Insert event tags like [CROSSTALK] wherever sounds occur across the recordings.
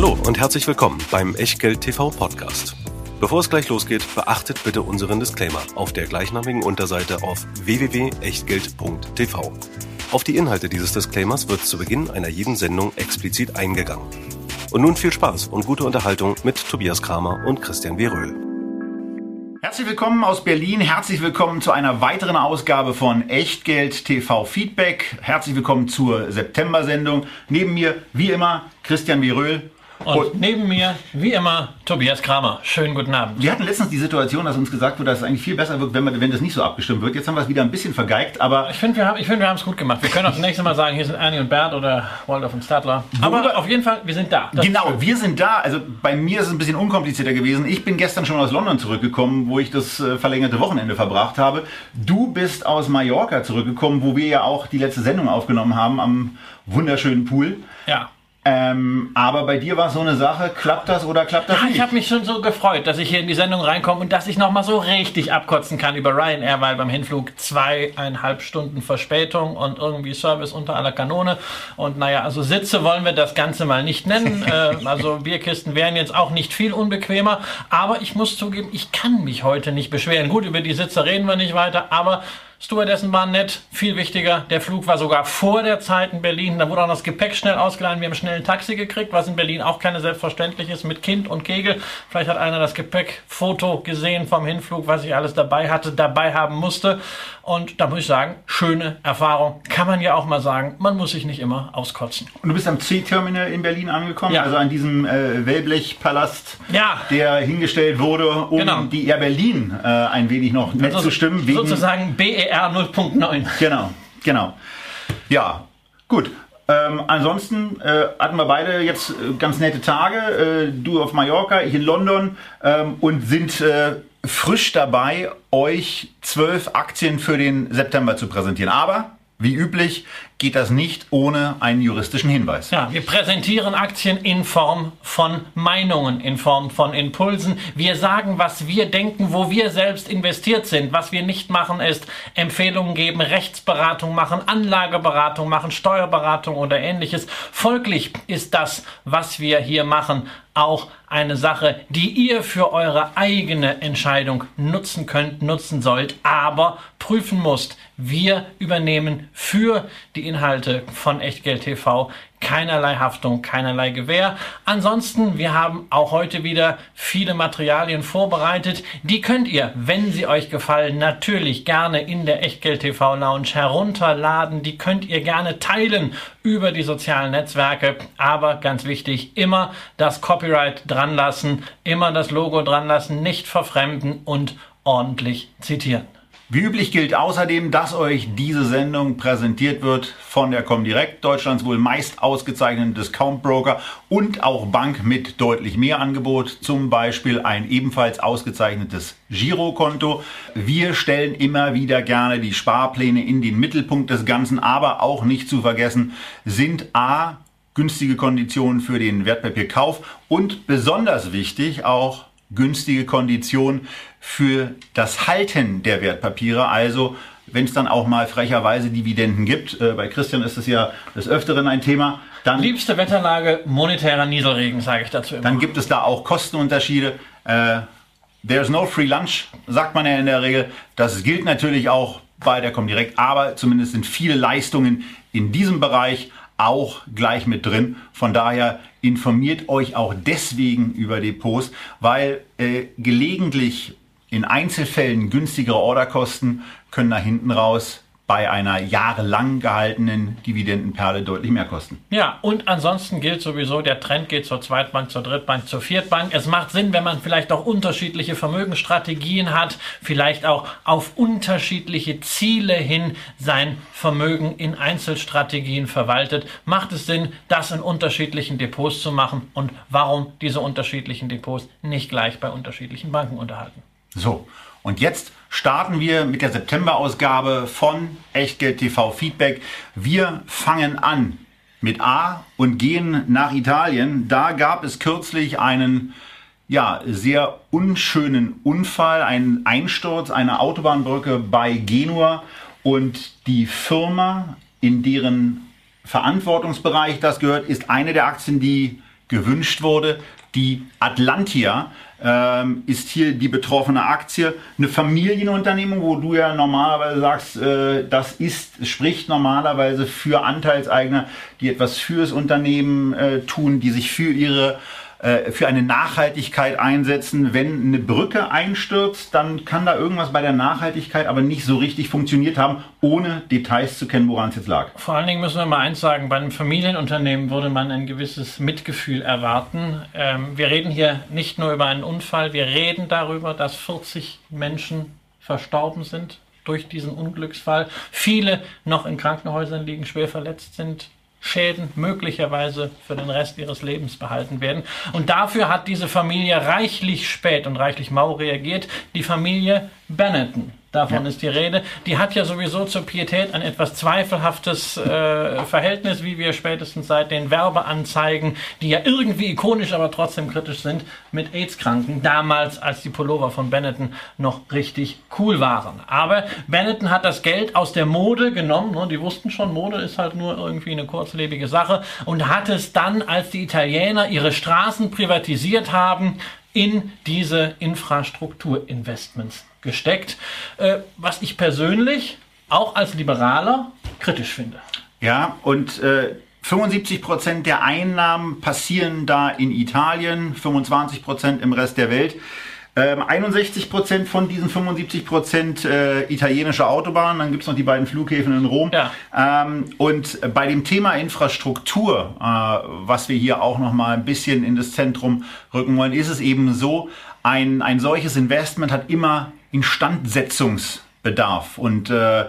Hallo und herzlich willkommen beim Echtgeld TV Podcast. Bevor es gleich losgeht, beachtet bitte unseren Disclaimer auf der gleichnamigen Unterseite auf www.echtgeld.tv. Auf die Inhalte dieses Disclaimers wird zu Beginn einer jeden Sendung explizit eingegangen. Und nun viel Spaß und gute Unterhaltung mit Tobias Kramer und Christian W. Röhl. Herzlich willkommen aus Berlin. Herzlich willkommen zu einer weiteren Ausgabe von Echtgeld TV Feedback. Herzlich willkommen zur September-Sendung. Neben mir, wie immer, Christian W. Und neben mir, wie immer, Tobias Kramer. Schönen guten Abend. Wir hatten letztens die Situation, dass uns gesagt wurde, dass es eigentlich viel besser wird, wenn, wir, wenn das nicht so abgestimmt wird. Jetzt haben wir es wieder ein bisschen vergeigt, aber... Ich finde, wir haben find, es gut gemacht. Wir können auch das nächste Mal sagen, hier sind Annie und Bert oder Waldorf und Stadler. Aber auf jeden Fall, wir sind da. Das genau, wir sind da. Also bei mir ist es ein bisschen unkomplizierter gewesen. Ich bin gestern schon aus London zurückgekommen, wo ich das äh, verlängerte Wochenende verbracht habe. Du bist aus Mallorca zurückgekommen, wo wir ja auch die letzte Sendung aufgenommen haben am wunderschönen Pool. Ja. Ähm, aber bei dir war es so eine Sache, klappt das oder klappt das ja, nicht? Ich habe mich schon so gefreut, dass ich hier in die Sendung reinkomme und dass ich nochmal so richtig abkotzen kann über Ryanair, weil beim Hinflug zweieinhalb Stunden Verspätung und irgendwie Service unter aller Kanone. Und naja, also Sitze wollen wir das Ganze mal nicht nennen. [LAUGHS] äh, also Bierkisten wären jetzt auch nicht viel unbequemer. Aber ich muss zugeben, ich kann mich heute nicht beschweren. Gut, über die Sitze reden wir nicht weiter, aber Stewardessen waren nett, viel wichtiger. Der Flug war sogar vor der Zeit in Berlin. Da wurde auch das Gepäck schnell ausgeladen. Wir haben schnell ein Taxi gekriegt, was in Berlin auch keine selbstverständlich ist, mit Kind und Kegel. Vielleicht hat einer das Gepäckfoto gesehen vom Hinflug, was ich alles dabei hatte, dabei haben musste. Und da muss ich sagen, schöne Erfahrung. Kann man ja auch mal sagen, man muss sich nicht immer auskotzen. Und du bist am C-Terminal in Berlin angekommen, Ja. also an diesem äh, Wellblechpalast, Ja. der hingestellt wurde, um Genau. die Air Berlin äh, ein wenig noch nett Also zu stimmen. Wegen, sozusagen BER 0.9. Genau, genau. Ja, gut. Ähm, ansonsten äh, hatten wir beide jetzt äh, ganz nette Tage. Äh, du auf Mallorca, ich in London ähm, und sind äh, frisch dabei, euch zwölf Aktien für den September zu präsentieren. Aber wie üblich geht das nicht ohne einen juristischen Hinweis. Ja, wir präsentieren Aktien in Form von Meinungen, in Form von Impulsen. Wir sagen, was wir denken, wo wir selbst investiert sind. Was wir nicht machen, ist Empfehlungen geben, Rechtsberatung machen, Anlageberatung machen, Steuerberatung oder ähnliches. Folglich ist das, was wir hier machen, auch eine Sache, die ihr für eure eigene Entscheidung nutzen könnt, nutzen sollt, aber prüfen musst. Wir übernehmen für die Inhalte von Echtgeld TV keinerlei Haftung, keinerlei Gewähr. Ansonsten, wir haben auch heute wieder viele Materialien vorbereitet. Die könnt ihr, wenn sie euch gefallen, natürlich gerne in der Echtgeld TV Lounge herunterladen. Die könnt ihr gerne teilen über die sozialen Netzwerke. Aber ganz wichtig, immer das Copyright dran lassen, immer das Logo dran lassen, nicht verfremden und ordentlich zitieren. Wie üblich gilt außerdem, dass euch diese Sendung präsentiert wird von der Comdirect, Deutschlands wohl meist ausgezeichneten Discount-Broker und auch Bank mit deutlich mehr Angebot, zum Beispiel ein ebenfalls ausgezeichnetes Girokonto. Wir stellen immer wieder gerne die Sparpläne in den Mittelpunkt des Ganzen, aber auch nicht zu vergessen sind A, günstige Konditionen für den Wertpapierkauf und besonders wichtig auch günstige Konditionen für das Halten der Wertpapiere. Also wenn es dann auch mal frecherweise Dividenden gibt, äh, bei Christian ist es ja des Öfteren ein Thema, dann, Liebste Wetterlage, monetärer Nieselregen, sage ich dazu immer. dann gibt es da auch Kostenunterschiede. Äh, there's no free lunch, sagt man ja in der Regel. Das gilt natürlich auch bei der Comdirect, aber zumindest sind viele Leistungen in diesem Bereich auch gleich mit drin. Von daher informiert euch auch deswegen über Depots, weil äh, gelegentlich in Einzelfällen günstigere Orderkosten können nach hinten raus bei einer jahrelang gehaltenen Dividendenperle deutlich mehr kosten. Ja, und ansonsten gilt sowieso, der Trend geht zur Zweitbank, zur Drittbank, zur Viertbank. Es macht Sinn, wenn man vielleicht auch unterschiedliche Vermögensstrategien hat, vielleicht auch auf unterschiedliche Ziele hin sein Vermögen in Einzelstrategien verwaltet. Macht es Sinn, das in unterschiedlichen Depots zu machen und warum diese unterschiedlichen Depots nicht gleich bei unterschiedlichen Banken unterhalten? So, und jetzt starten wir mit der September-Ausgabe von Echtgeld TV Feedback. Wir fangen an mit A und gehen nach Italien. Da gab es kürzlich einen ja, sehr unschönen Unfall, einen Einsturz einer Autobahnbrücke bei Genua und die Firma, in deren Verantwortungsbereich das gehört, ist eine der Aktien, die gewünscht wurde. Die Atlantia ähm, ist hier die betroffene Aktie. Eine Familienunternehmung, wo du ja normalerweise sagst, äh, das ist, spricht normalerweise für Anteilseigner, die etwas fürs Unternehmen äh, tun, die sich für ihre äh, für eine Nachhaltigkeit einsetzen. Wenn eine Brücke einstürzt, dann kann da irgendwas bei der Nachhaltigkeit aber nicht so richtig funktioniert haben, ohne Details zu kennen, woran es jetzt lag. Vor allen Dingen müssen wir mal eins sagen, bei einem Familienunternehmen würde man ein gewisses Mitgefühl erwarten. Ähm, wir reden hier nicht nur über einen Unfall, wir reden darüber, dass 40 Menschen verstorben sind durch diesen Unglücksfall. Viele noch in Krankenhäusern liegen, schwer verletzt sind. Schäden möglicherweise für den Rest ihres Lebens behalten werden. Und dafür hat diese Familie reichlich spät und reichlich mau reagiert. Die Familie Benetton davon ja. ist die Rede. Die hat ja sowieso zur Pietät ein etwas zweifelhaftes äh, Verhältnis, wie wir spätestens seit den Werbeanzeigen, die ja irgendwie ikonisch, aber trotzdem kritisch sind, mit AIDS-Kranken, damals als die Pullover von Benetton noch richtig cool waren. Aber Benetton hat das Geld aus der Mode genommen, ne? die wussten schon, Mode ist halt nur irgendwie eine kurzlebige Sache, und hat es dann, als die Italiener ihre Straßen privatisiert haben, in diese Infrastrukturinvestments gesteckt, äh, was ich persönlich auch als Liberaler kritisch finde. Ja, und äh, 75 Prozent der Einnahmen passieren da in Italien, 25 Prozent im Rest der Welt. 61 ähm, Prozent von diesen 75 Prozent äh, italienische Autobahnen, dann gibt es noch die beiden Flughäfen in Rom. Ja. Ähm, und bei dem Thema Infrastruktur, äh, was wir hier auch noch mal ein bisschen in das Zentrum rücken wollen, ist es eben so, ein, ein solches Investment hat immer Instandsetzungsbedarf. Und äh,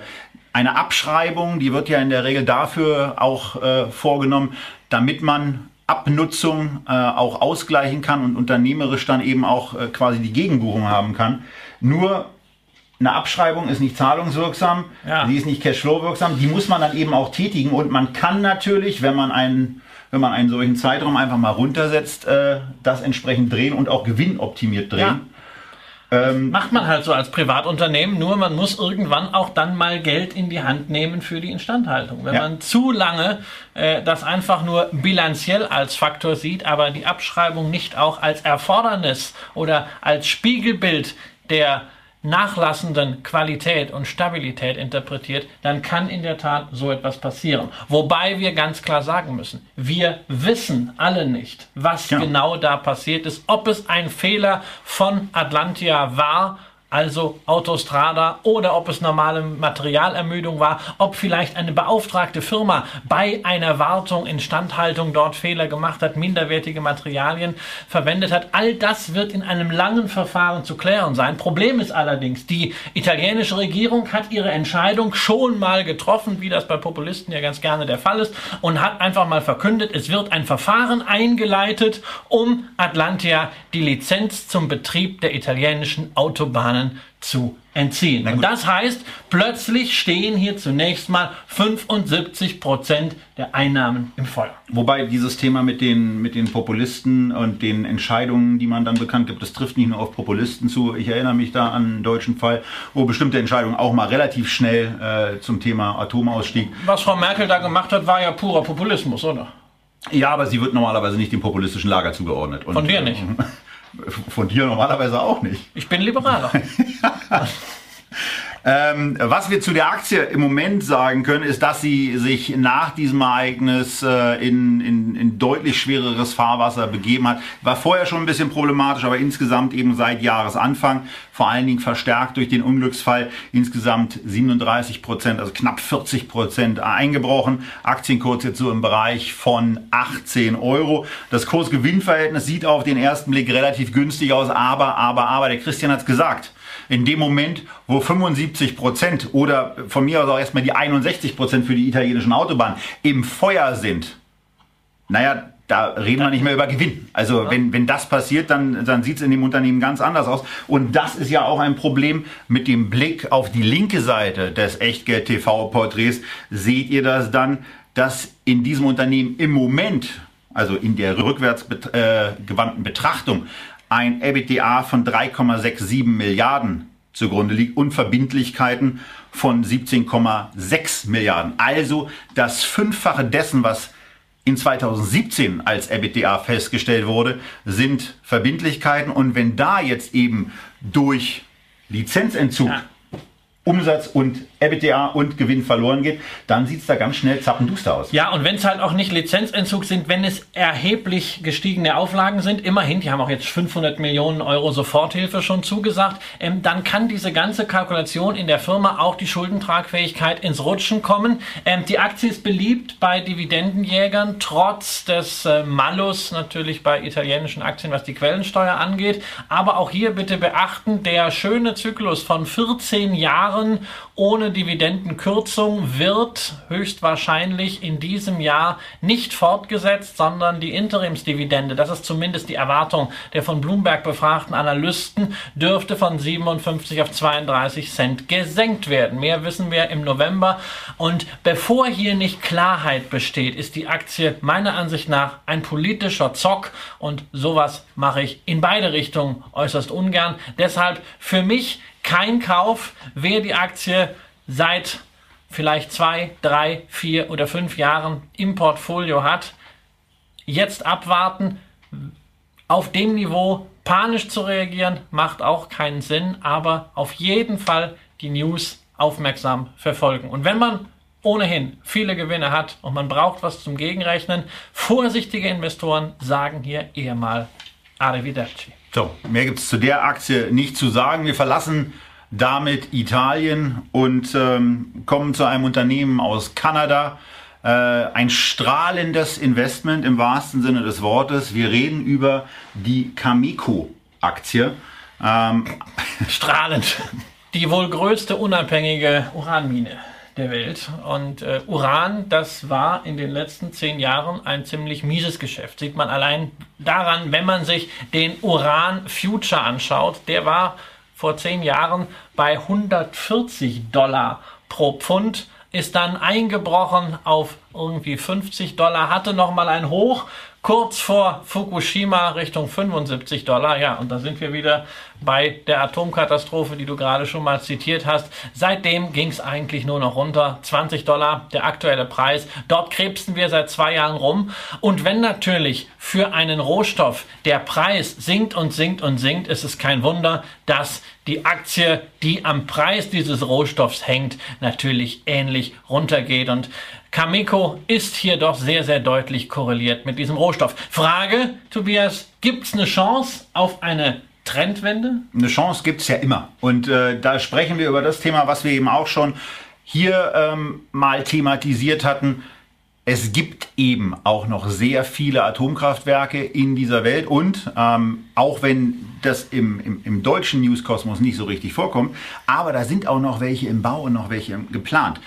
eine Abschreibung, die wird ja in der Regel dafür auch äh, vorgenommen, damit man Abnutzung äh, auch ausgleichen kann und unternehmerisch dann eben auch äh, quasi die Gegenbuchung haben kann. Nur eine Abschreibung ist nicht zahlungswirksam, ja. die ist nicht cashflow-wirksam, die muss man dann eben auch tätigen und man kann natürlich, wenn man einen, wenn man einen solchen Zeitraum einfach mal runtersetzt, äh, das entsprechend drehen und auch gewinnoptimiert drehen. Ja. Ähm, macht man halt so als Privatunternehmen, nur man muss irgendwann auch dann mal Geld in die Hand nehmen für die Instandhaltung. Wenn ja. man zu lange äh, das einfach nur bilanziell als Faktor sieht, aber die Abschreibung nicht auch als Erfordernis oder als Spiegelbild der nachlassenden Qualität und Stabilität interpretiert, dann kann in der Tat so etwas passieren. Wobei wir ganz klar sagen müssen, wir wissen alle nicht, was ja. genau da passiert ist, ob es ein Fehler von Atlantia war also Autostrada, oder ob es normale Materialermüdung war, ob vielleicht eine beauftragte Firma bei einer Wartung, Instandhaltung dort Fehler gemacht hat, minderwertige Materialien verwendet hat. All das wird in einem langen Verfahren zu klären sein. Problem ist allerdings, die italienische Regierung hat ihre Entscheidung schon mal getroffen, wie das bei Populisten ja ganz gerne der Fall ist, und hat einfach mal verkündet, es wird ein Verfahren eingeleitet, um Atlantia die Lizenz zum Betrieb der italienischen Autobahnen Bahnen zu entziehen. Und das heißt, plötzlich stehen hier zunächst mal 75 Prozent der Einnahmen im Feuer. Wobei dieses Thema mit den, mit den Populisten und den Entscheidungen, die man dann bekannt gibt, das trifft nicht nur auf Populisten zu. Ich erinnere mich da an einen deutschen Fall, wo bestimmte Entscheidungen auch mal relativ schnell äh, zum Thema Atomausstieg. Was Frau Merkel da gemacht hat, war ja purer Populismus, oder? Ja, aber sie wird normalerweise nicht dem populistischen Lager zugeordnet. Und, Von dir nicht. Von dir normalerweise auch nicht. Ich bin Liberaler. [LAUGHS] Ähm, was wir zu der Aktie im Moment sagen können, ist, dass sie sich nach diesem Ereignis äh, in, in, in deutlich schwereres Fahrwasser begeben hat. War vorher schon ein bisschen problematisch, aber insgesamt eben seit Jahresanfang, vor allen Dingen verstärkt durch den Unglücksfall, insgesamt 37 Prozent, also knapp 40 Prozent eingebrochen. Aktienkurs jetzt so im Bereich von 18 Euro. Das Kurs-Gewinn-Verhältnis sieht auf den ersten Blick relativ günstig aus, aber, aber, aber, der Christian hat es gesagt in dem Moment, wo 75 Prozent oder von mir aus auch erstmal die 61 Prozent für die italienischen Autobahnen im Feuer sind, naja, da reden wir nicht mehr über Gewinn. Also wenn, wenn das passiert, dann, dann sieht es in dem Unternehmen ganz anders aus. Und das ist ja auch ein Problem mit dem Blick auf die linke Seite des Echtgeld-TV-Porträts. Seht ihr das dann, dass in diesem Unternehmen im Moment, also in der rückwärts äh, gewandten Betrachtung, ein EBITDA von 3,67 Milliarden zugrunde liegt und Verbindlichkeiten von 17,6 Milliarden. Also das Fünffache dessen, was in 2017 als EBITDA festgestellt wurde, sind Verbindlichkeiten. Und wenn da jetzt eben durch Lizenzentzug ja. Umsatz und EBITDA und Gewinn verloren geht, dann sieht es da ganz schnell zappenduster aus. Ja, und wenn es halt auch nicht Lizenzentzug sind, wenn es erheblich gestiegene Auflagen sind, immerhin, die haben auch jetzt 500 Millionen Euro Soforthilfe schon zugesagt, ähm, dann kann diese ganze Kalkulation in der Firma auch die Schuldentragfähigkeit ins Rutschen kommen. Ähm, die Aktie ist beliebt bei Dividendenjägern, trotz des äh, Malus natürlich bei italienischen Aktien, was die Quellensteuer angeht. Aber auch hier bitte beachten, der schöne Zyklus von 14 Jahren ohne Dividendenkürzung wird höchstwahrscheinlich in diesem Jahr nicht fortgesetzt, sondern die Interimsdividende, das ist zumindest die Erwartung der von Bloomberg befragten Analysten, dürfte von 57 auf 32 Cent gesenkt werden. Mehr wissen wir im November. Und bevor hier nicht Klarheit besteht, ist die Aktie meiner Ansicht nach ein politischer Zock und sowas mache ich in beide Richtungen äußerst ungern. Deshalb für mich kein Kauf, wer die Aktie seit vielleicht zwei, drei, vier oder fünf Jahren im Portfolio hat. Jetzt abwarten. Auf dem Niveau panisch zu reagieren macht auch keinen Sinn, aber auf jeden Fall die News aufmerksam verfolgen. Und wenn man ohnehin viele Gewinne hat und man braucht was zum Gegenrechnen, vorsichtige Investoren sagen hier eher mal Arrivederci. So, mehr gibt es zu der Aktie nicht zu sagen. Wir verlassen damit Italien und ähm, kommen zu einem Unternehmen aus Kanada. Äh, ein strahlendes Investment im wahrsten Sinne des Wortes. Wir reden über die Cameco-Aktie. Ähm, [LAUGHS] Strahlend. Die wohl größte unabhängige Uranmine der Welt. Und äh, Uran, das war in den letzten zehn Jahren ein ziemlich mieses Geschäft. Sieht man allein daran, wenn man sich den Uran Future anschaut. Der war vor zehn Jahren bei 140 Dollar pro Pfund, ist dann eingebrochen auf irgendwie 50 Dollar, hatte nochmal ein Hoch kurz vor Fukushima Richtung 75 Dollar. Ja, und da sind wir wieder bei der Atomkatastrophe, die du gerade schon mal zitiert hast. Seitdem ging es eigentlich nur noch runter. 20 Dollar, der aktuelle Preis. Dort krebsten wir seit zwei Jahren rum. Und wenn natürlich für einen Rohstoff der Preis sinkt und sinkt und sinkt, ist es kein Wunder, dass die Aktie, die am Preis dieses Rohstoffs hängt, natürlich ähnlich runtergeht. Und Cameco ist hier doch sehr, sehr deutlich korreliert mit diesem Rohstoff. Frage, Tobias, gibt es eine Chance auf eine Trendwende? Eine Chance gibt es ja immer. Und äh, da sprechen wir über das Thema, was wir eben auch schon hier ähm, mal thematisiert hatten. Es gibt eben auch noch sehr viele Atomkraftwerke in dieser Welt und ähm, auch wenn das im, im, im deutschen Newskosmos nicht so richtig vorkommt, aber da sind auch noch welche im Bau und noch welche geplant.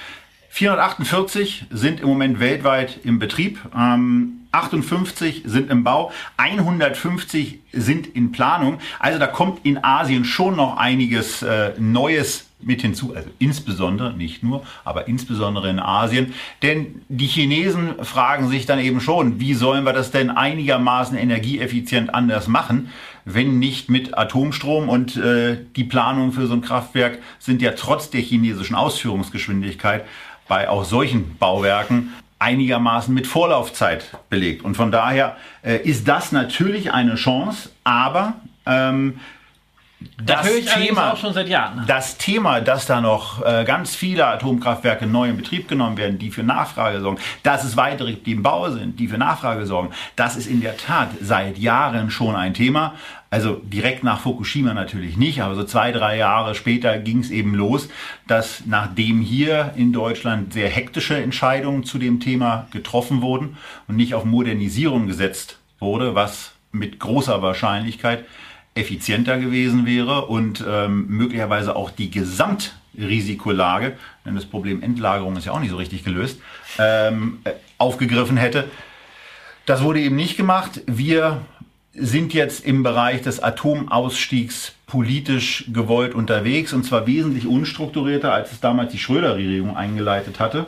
448 sind im Moment weltweit im Betrieb. Ähm, 58 sind im Bau, 150 sind in Planung. Also da kommt in Asien schon noch einiges äh, Neues mit hinzu, also insbesondere, nicht nur, aber insbesondere in Asien. Denn die Chinesen fragen sich dann eben schon, wie sollen wir das denn einigermaßen energieeffizient anders machen, wenn nicht mit Atomstrom und äh, die Planungen für so ein Kraftwerk sind ja trotz der chinesischen Ausführungsgeschwindigkeit bei auch solchen Bauwerken einigermaßen mit Vorlaufzeit belegt. Und von daher äh, ist das natürlich eine Chance, aber ähm, das, das Thema, auch schon seit Jahren. Das Thema, dass da noch äh, ganz viele Atomkraftwerke neu in Betrieb genommen werden, die für Nachfrage sorgen, dass es weitere, die im Bau sind, die für Nachfrage sorgen, das ist in der Tat seit Jahren schon ein Thema. Also direkt nach Fukushima natürlich nicht, aber so zwei, drei Jahre später ging es eben los, dass nachdem hier in Deutschland sehr hektische Entscheidungen zu dem Thema getroffen wurden und nicht auf Modernisierung gesetzt wurde, was mit großer Wahrscheinlichkeit effizienter gewesen wäre und ähm, möglicherweise auch die Gesamtrisikolage, denn das Problem Endlagerung ist ja auch nicht so richtig gelöst, ähm, äh, aufgegriffen hätte. Das wurde eben nicht gemacht. Wir sind jetzt im Bereich des Atomausstiegs politisch gewollt unterwegs und zwar wesentlich unstrukturierter, als es damals die Schröder-Regierung eingeleitet hatte.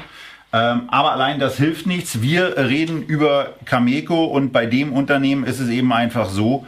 Ähm, aber allein das hilft nichts. Wir reden über Cameco und bei dem Unternehmen ist es eben einfach so,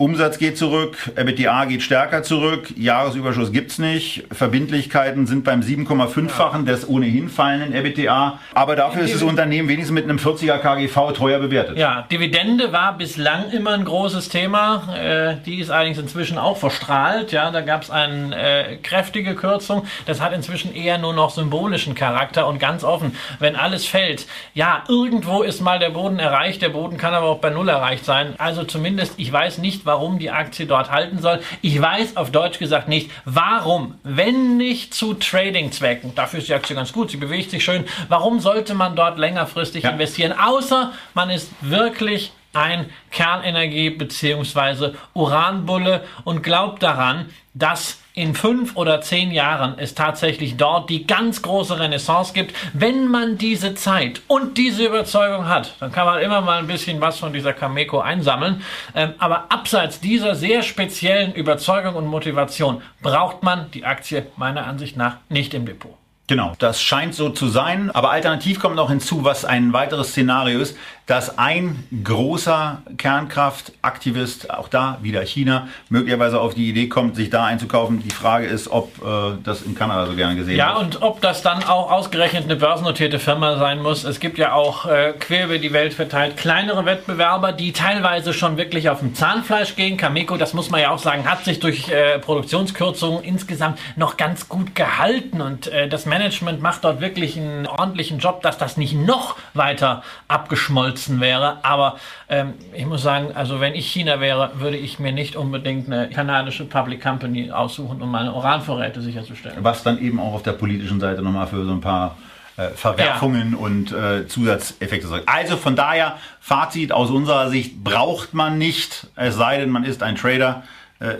Umsatz geht zurück, EBITDA geht stärker zurück, Jahresüberschuss gibt's nicht, Verbindlichkeiten sind beim 7,5-fachen des ohnehin fallenden EBITDA, aber dafür ist das Unternehmen wenigstens mit einem 40er KGV teuer bewertet. Ja, Dividende war bislang immer ein großes Thema, äh, die ist allerdings inzwischen auch verstrahlt, ja, da gab's eine äh, kräftige Kürzung, das hat inzwischen eher nur noch symbolischen Charakter. Und ganz offen, wenn alles fällt, ja, irgendwo ist mal der Boden erreicht, der Boden kann aber auch bei Null erreicht sein, also zumindest, ich weiß nicht, warum die Aktie dort halten soll. Ich weiß auf Deutsch gesagt nicht, warum, wenn nicht zu Trading-Zwecken, dafür ist die Aktie ganz gut, sie bewegt sich schön, warum sollte man dort längerfristig ja. investieren, außer man ist wirklich ein Kernenergie- bzw. Uranbulle und glaubt daran, dass in fünf oder zehn Jahren es tatsächlich dort die ganz große Renaissance gibt. Wenn man diese Zeit und diese Überzeugung hat, dann kann man immer mal ein bisschen was von dieser Cameco einsammeln. Ähm, aber abseits dieser sehr speziellen Überzeugung und Motivation braucht man die Aktie meiner Ansicht nach nicht im Depot. Genau, das scheint so zu sein. Aber alternativ kommt noch hinzu, was ein weiteres Szenario ist, dass ein großer Kernkraftaktivist, auch da wieder China, möglicherweise auf die Idee kommt, sich da einzukaufen. Die Frage ist, ob äh, das in Kanada so gerne gesehen ja, wird. Ja, und ob das dann auch ausgerechnet eine börsennotierte Firma sein muss. Es gibt ja auch äh, quer über die Welt verteilt kleinere Wettbewerber, die teilweise schon wirklich auf dem Zahnfleisch gehen. Cameco, das muss man ja auch sagen, hat sich durch äh, Produktionskürzungen insgesamt noch ganz gut gehalten und äh, das Management macht dort wirklich einen ordentlichen Job, dass das nicht noch weiter abgeschmolzen wäre. Aber ähm, ich muss sagen, also wenn ich China wäre, würde ich mir nicht unbedingt eine kanadische Public Company aussuchen, um meine Uranvorräte sicherzustellen. Was dann eben auch auf der politischen Seite nochmal für so ein paar äh, Verwerfungen ja. und äh, Zusatzeffekte sorgt. Also von daher, Fazit aus unserer Sicht braucht man nicht, es sei denn, man ist ein Trader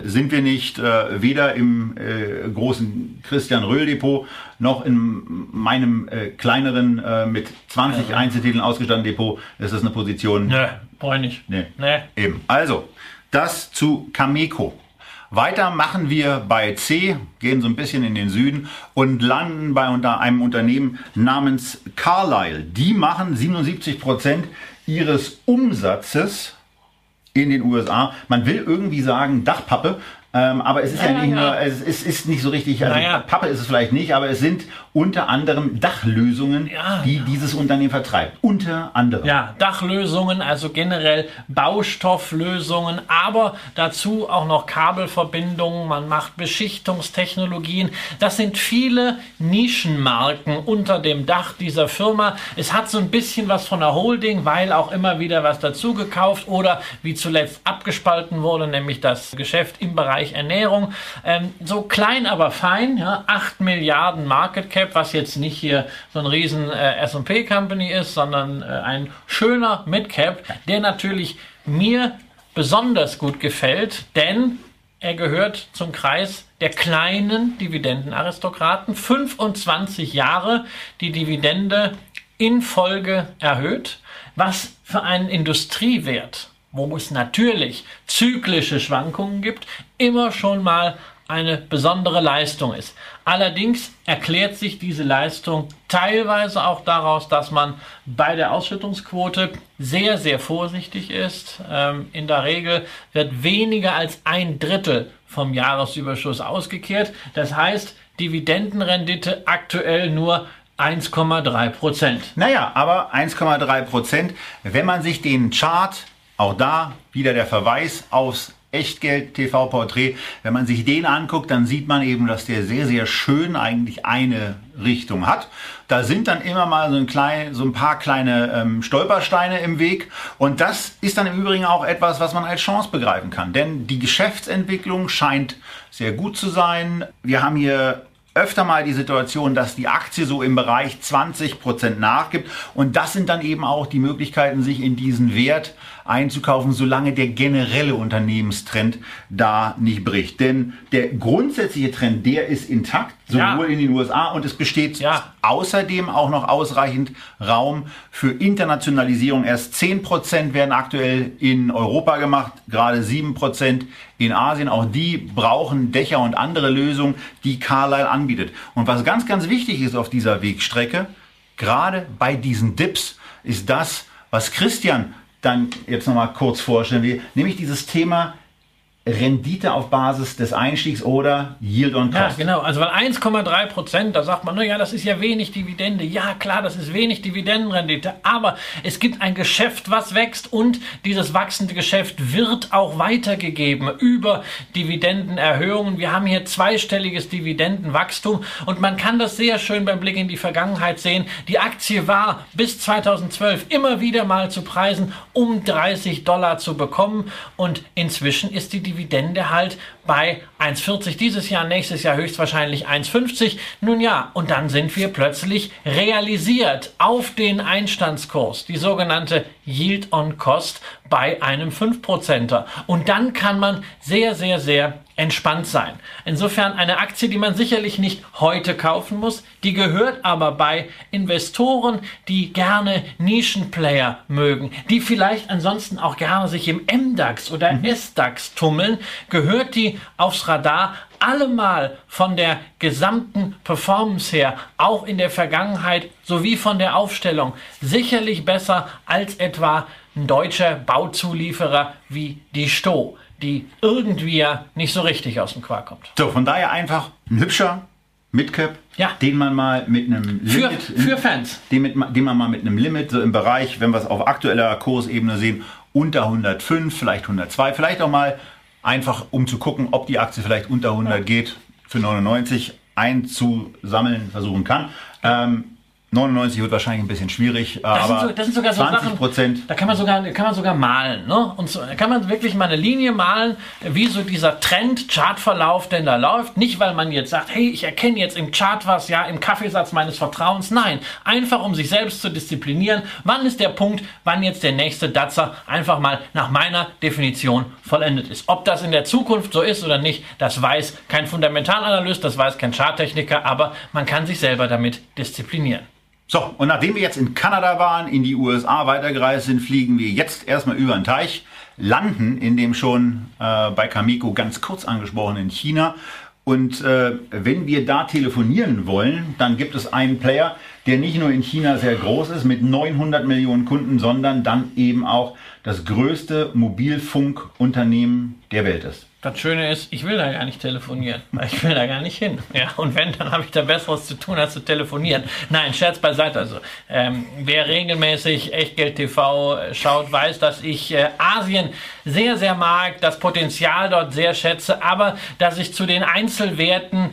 sind wir nicht äh, weder im äh, großen Christian Röhl Depot noch in meinem äh, kleineren äh, mit 20 ja. Einzeltiteln ausgestatteten Depot. Ist das eine Position? Nee, brauche ich nicht. Nee. nee. Eben. Also, das zu Cameco. Weiter machen wir bei C, gehen so ein bisschen in den Süden und landen bei unter einem Unternehmen namens Carlyle. Die machen 77 Prozent ihres Umsatzes in den USA. Man will irgendwie sagen Dachpappe, ähm, aber es ist ja, ja nicht ja. nur, es, es, ist nicht so richtig, also naja. Pappe ist es vielleicht nicht, aber es sind unter anderem Dachlösungen, ja, die dieses Unternehmen vertreibt. Unter anderem. Ja, Dachlösungen, also generell Baustofflösungen, aber dazu auch noch Kabelverbindungen, man macht Beschichtungstechnologien. Das sind viele Nischenmarken unter dem Dach dieser Firma. Es hat so ein bisschen was von der Holding, weil auch immer wieder was dazu gekauft oder wie zuletzt abgespalten wurde, nämlich das Geschäft im Bereich Ernährung. Ähm, so klein, aber fein, ja, 8 Milliarden Market Cap, was jetzt nicht hier so ein riesen äh, S&P Company ist, sondern äh, ein schöner Mid Cap, der natürlich mir besonders gut gefällt, denn er gehört zum Kreis der kleinen Dividendenaristokraten. 25 Jahre die Dividende in Folge erhöht, was für einen Industriewert, wo es natürlich zyklische Schwankungen gibt, immer schon mal eine besondere Leistung ist. Allerdings erklärt sich diese Leistung teilweise auch daraus, dass man bei der Ausschüttungsquote sehr, sehr vorsichtig ist. Ähm, in der Regel wird weniger als ein Drittel vom Jahresüberschuss ausgekehrt. Das heißt, Dividendenrendite aktuell nur 1,3 Prozent. Naja, aber 1,3 Prozent, wenn man sich den Chart, auch da wieder der Verweis aufs Echtgeld-TV-Porträt. Wenn man sich den anguckt, dann sieht man eben, dass der sehr, sehr schön eigentlich eine Richtung hat. Da sind dann immer mal so ein, klein, so ein paar kleine ähm, Stolpersteine im Weg. Und das ist dann im Übrigen auch etwas, was man als Chance begreifen kann. Denn die Geschäftsentwicklung scheint sehr gut zu sein. Wir haben hier öfter mal die Situation, dass die Aktie so im Bereich 20 Prozent nachgibt. Und das sind dann eben auch die Möglichkeiten, sich in diesen Wert einzukaufen, solange der generelle Unternehmenstrend da nicht bricht. Denn der grundsätzliche Trend, der ist intakt, sowohl ja. in den USA und es besteht ja. außerdem auch noch ausreichend Raum für Internationalisierung. Erst 10% werden aktuell in Europa gemacht, gerade 7% in Asien. Auch die brauchen Dächer und andere Lösungen, die Carlyle anbietet. Und was ganz, ganz wichtig ist auf dieser Wegstrecke, gerade bei diesen Dips, ist das, was Christian dann jetzt nochmal kurz vorstellen will, nämlich dieses Thema Rendite auf Basis des Einstiegs oder Yield on Cost. Ja, genau. Also weil 1,3 Prozent, da sagt man, naja, das ist ja wenig Dividende. Ja, klar, das ist wenig Dividendenrendite. Aber es gibt ein Geschäft, was wächst und dieses wachsende Geschäft wird auch weitergegeben über Dividendenerhöhungen. Wir haben hier zweistelliges Dividendenwachstum und man kann das sehr schön beim Blick in die Vergangenheit sehen. Die Aktie war bis 2012 immer wieder mal zu Preisen um 30 Dollar zu bekommen und inzwischen ist die Dividende halt bei 1,40 dieses Jahr, nächstes Jahr höchstwahrscheinlich 1,50. Nun ja, und dann sind wir plötzlich realisiert auf den Einstandskurs, die sogenannte Yield on Cost bei einem 5%er. Und dann kann man sehr, sehr, sehr entspannt sein. Insofern eine Aktie, die man sicherlich nicht heute kaufen muss, die gehört aber bei Investoren, die gerne Nischenplayer mögen, die vielleicht ansonsten auch gerne sich im MDAX oder mhm. SDAX tummeln, gehört die aufs Radar allemal von der gesamten Performance her, auch in der Vergangenheit sowie von der Aufstellung, sicherlich besser als etwa ein deutscher Bauzulieferer wie die Sto die irgendwie ja nicht so richtig aus dem Quark kommt. So, von daher einfach ein hübscher Midcap, ja. den man mal mit einem Limit, für, für Fans, den, mit, den man mal mit einem Limit so im Bereich, wenn wir es auf aktueller Kursebene sehen, unter 105, vielleicht 102, vielleicht auch mal einfach, um zu gucken, ob die Aktie vielleicht unter 100 ja. geht, für 99 einzusammeln versuchen kann. Ähm, 99 wird wahrscheinlich ein bisschen schwierig, das aber sind so, das sind sogar so 20 Prozent. Da kann man sogar, kann man sogar malen, ne? Und so, kann man wirklich mal eine Linie malen, wie so dieser Trend, Chartverlauf, denn da läuft. Nicht, weil man jetzt sagt, hey, ich erkenne jetzt im Chart was, ja, im Kaffeesatz meines Vertrauens. Nein, einfach um sich selbst zu disziplinieren. Wann ist der Punkt, wann jetzt der nächste Datzer einfach mal nach meiner Definition vollendet ist. Ob das in der Zukunft so ist oder nicht, das weiß kein Fundamentalanalyst, das weiß kein Charttechniker, aber man kann sich selber damit disziplinieren. So, und nachdem wir jetzt in Kanada waren, in die USA weitergereist sind, fliegen wir jetzt erstmal über den Teich, landen in dem schon äh, bei Kamiko ganz kurz angesprochenen China. Und äh, wenn wir da telefonieren wollen, dann gibt es einen Player, der nicht nur in China sehr groß ist mit 900 Millionen Kunden, sondern dann eben auch das größte Mobilfunkunternehmen der Welt ist. Das Schöne ist, ich will da gar nicht telefonieren. Ich will da gar nicht hin. Ja, und wenn, dann habe ich da Besseres zu tun, als zu telefonieren. Nein, Scherz beiseite. Also, ähm, wer regelmäßig Echtgeld TV schaut, weiß, dass ich äh, Asien sehr, sehr mag, das Potenzial dort sehr schätze, aber dass ich zu den Einzelwerten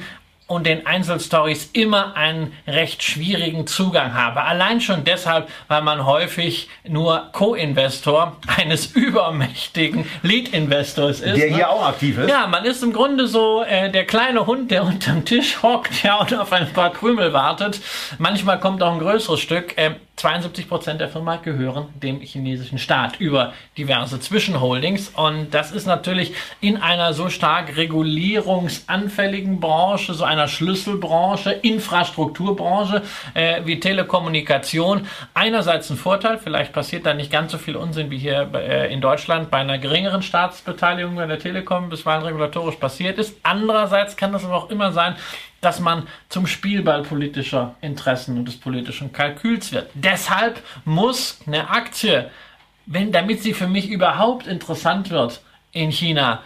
und den Einzelstories immer einen recht schwierigen Zugang habe. Allein schon deshalb, weil man häufig nur Co-Investor eines [LAUGHS] übermächtigen Lead-Investors ist. Der hier ne? auch aktiv ist. Ja, man ist im Grunde so äh, der kleine Hund, der unterm Tisch hockt [LAUGHS] ja, und auf ein paar Krümel wartet. Manchmal kommt auch ein größeres Stück. Äh, 72 Prozent der Firma gehören dem chinesischen Staat über diverse Zwischenholdings. Und das ist natürlich in einer so stark regulierungsanfälligen Branche, so einer Schlüsselbranche, Infrastrukturbranche äh, wie Telekommunikation einerseits ein Vorteil. Vielleicht passiert da nicht ganz so viel Unsinn wie hier äh, in Deutschland bei einer geringeren Staatsbeteiligung bei der Telekom bisweilen regulatorisch passiert ist. Andererseits kann das aber auch immer sein, dass man zum Spielball politischer Interessen und des politischen Kalküls wird. Deshalb muss eine Aktie, wenn, damit sie für mich überhaupt interessant wird in China,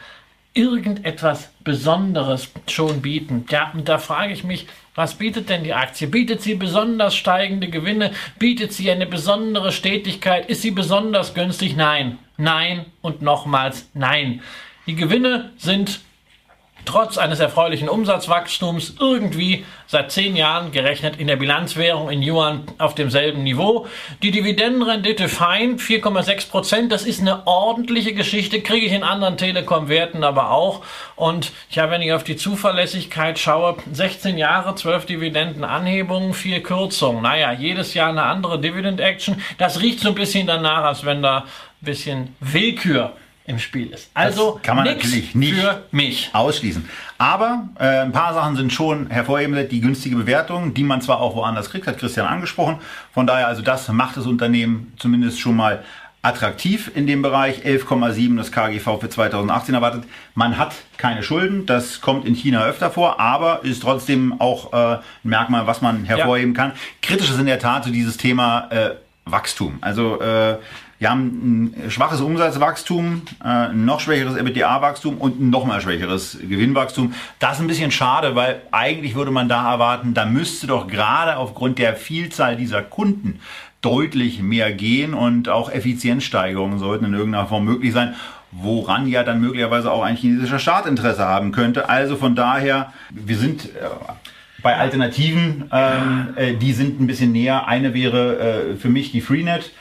irgendetwas Besonderes schon bieten. Ja, und da frage ich mich, was bietet denn die Aktie? Bietet sie besonders steigende Gewinne? Bietet sie eine besondere Stetigkeit? Ist sie besonders günstig? Nein, nein und nochmals nein. Die Gewinne sind trotz eines erfreulichen Umsatzwachstums irgendwie seit zehn Jahren gerechnet in der Bilanzwährung in Yuan auf demselben Niveau. Die Dividendenrendite fein, 4,6 Prozent. Das ist eine ordentliche Geschichte, kriege ich in anderen Telekom-Werten aber auch. Und ja, wenn ich auf die Zuverlässigkeit schaue, 16 Jahre, 12 Dividendenanhebungen, 4 Kürzungen. Naja, jedes Jahr eine andere Dividend-Action. Das riecht so ein bisschen danach, als wenn da ein bisschen Willkür im Spiel ist. Also das kann man natürlich nicht für mich ausschließen. Aber äh, ein paar Sachen sind schon hervorheben. Die günstige Bewertung, die man zwar auch woanders kriegt, hat Christian angesprochen. Von daher, also das macht das Unternehmen zumindest schon mal attraktiv in dem Bereich. 11,7 das KGV für 2018 erwartet. Man hat keine Schulden, das kommt in China öfter vor, aber ist trotzdem auch äh, ein Merkmal, was man hervorheben ja. kann. Kritisch ist in der Tat so dieses Thema äh, Wachstum. Also äh, Wir haben ein schwaches Umsatzwachstum, äh, ein noch schwächeres EBITDA-Wachstum und ein noch mal schwächeres Gewinnwachstum. Das ist ein bisschen schade, weil eigentlich würde man da erwarten, da müsste doch gerade aufgrund der Vielzahl dieser Kunden deutlich mehr gehen und auch Effizienzsteigerungen sollten in irgendeiner Form möglich sein woran ja dann möglicherweise auch ein chinesischer Staat Interesse haben könnte. Also von daher, wir sind äh, bei Alternativen, ähm, äh, die sind ein bisschen näher. Eine wäre äh, für mich die Freenet.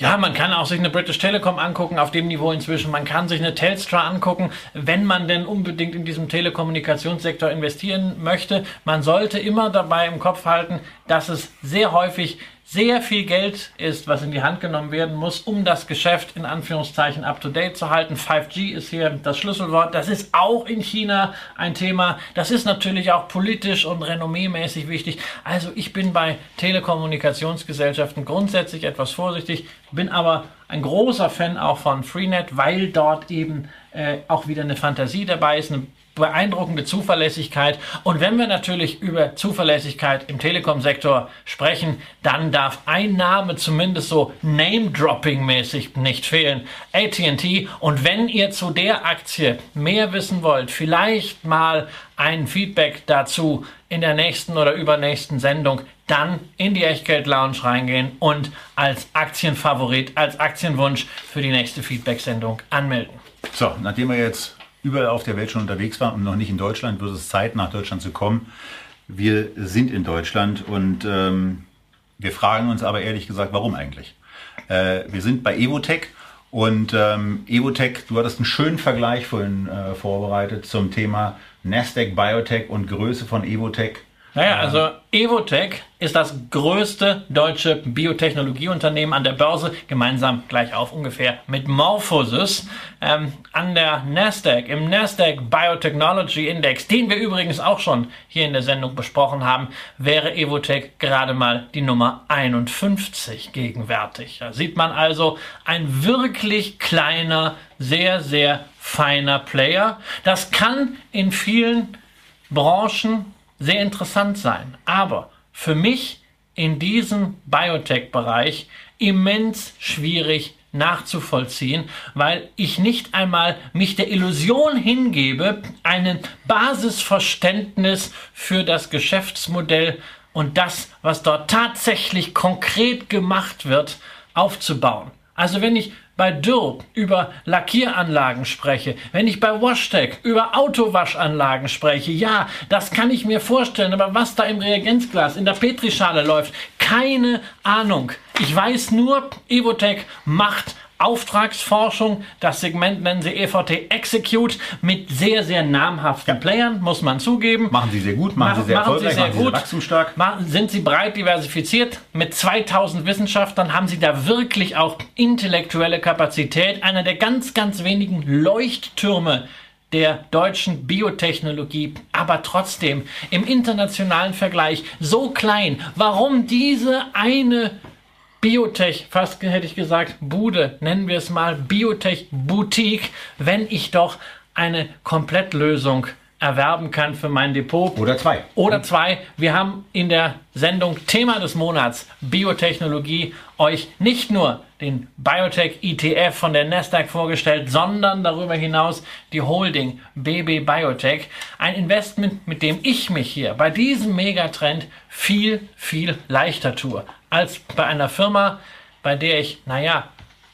Ja, man kann auch sich eine British Telecom angucken auf dem Niveau inzwischen. Man kann sich eine Telstra angucken, wenn man denn unbedingt in diesem Telekommunikationssektor investieren möchte. Man sollte immer dabei im Kopf halten, dass es sehr häufig sehr viel Geld ist, was in die Hand genommen werden muss, um das Geschäft in Anführungszeichen up-to-date zu halten. 5G ist hier das Schlüsselwort. Das ist auch in China ein Thema. Das ist natürlich auch politisch und renommeemäßig wichtig. Also ich bin bei Telekommunikationsgesellschaften grundsätzlich etwas vorsichtig, bin aber ein großer Fan auch von Freenet, weil dort eben äh, auch wieder eine Fantasie dabei ist, eine beeindruckende Zuverlässigkeit. Und wenn wir natürlich über Zuverlässigkeit im Telekom-Sektor sprechen, dann darf ein Name zumindest so Name-Dropping-mäßig nicht fehlen. AT&T. Und wenn ihr zu der Aktie mehr wissen wollt, vielleicht mal ein Feedback dazu in der nächsten oder übernächsten Sendung, dann in die Echtgeld Lounge reingehen und als Aktienfavorit, als Aktienwunsch für die nächste Feedback-Sendung anmelden. So, nachdem wir jetzt überall auf der Welt schon unterwegs waren und noch nicht in Deutschland, wird es Zeit, nach Deutschland zu kommen. Wir sind in Deutschland und ähm, wir fragen uns aber ehrlich gesagt, warum eigentlich? Äh, wir sind bei Evotech und ähm, Evotech, du hattest einen schönen Vergleich vorhin äh, vorbereitet zum Thema Nasdaq Biotech und Größe von Evotech. Naja, also Evotech ist das größte deutsche Biotechnologieunternehmen an der Börse, gemeinsam gleich auf ungefähr mit Morphosis. Ähm, an der Nasdaq, im Nasdaq Biotechnology Index, den wir übrigens auch schon hier in der Sendung besprochen haben, wäre Evotech gerade mal die Nummer 51 gegenwärtig. Da sieht man also ein wirklich kleiner, sehr, sehr feiner Player. Das kann in vielen Branchen sehr interessant sein. Aber für mich in diesem Biotech-Bereich immens schwierig nachzuvollziehen, weil ich nicht einmal mich der Illusion hingebe, ein Basisverständnis für das Geschäftsmodell und das, was dort tatsächlich konkret gemacht wird, aufzubauen. Also wenn ich bei Dürr über Lackieranlagen spreche, wenn ich bei Washtec über Autowaschanlagen spreche, ja, das kann ich mir vorstellen, aber was da im Reagenzglas, in der Petrischale läuft, keine Ahnung. Ich weiß nur, Evotech macht Auftragsforschung. Das Segment nennen sie EVT Execute mit sehr, sehr namhaften ja. Playern, muss man zugeben. Machen sie sehr gut, machen, machen sie sehr machen erfolgreich, sie sehr machen gut. sie wachstumsstark. Sind sie breit diversifiziert? Mit 2000 Wissenschaftlern haben sie da wirklich auch intellektuelle Kapazität. Einer der ganz, ganz wenigen Leuchttürme der deutschen Biotechnologie, aber trotzdem im internationalen Vergleich so klein. Warum diese eine Biotech, fast hätte ich gesagt, Bude, nennen wir es mal Biotech Boutique, wenn ich doch eine Komplettlösung erwerben kann für mein Depot. Oder zwei. Oder zwei. Wir haben in der Sendung Thema des Monats Biotechnologie euch nicht nur den Biotech ETF von der Nasdaq vorgestellt, sondern darüber hinaus die Holding BB Biotech. Ein Investment, mit dem ich mich hier bei diesem Megatrend viel, viel leichter tue als bei einer Firma, bei der ich, naja,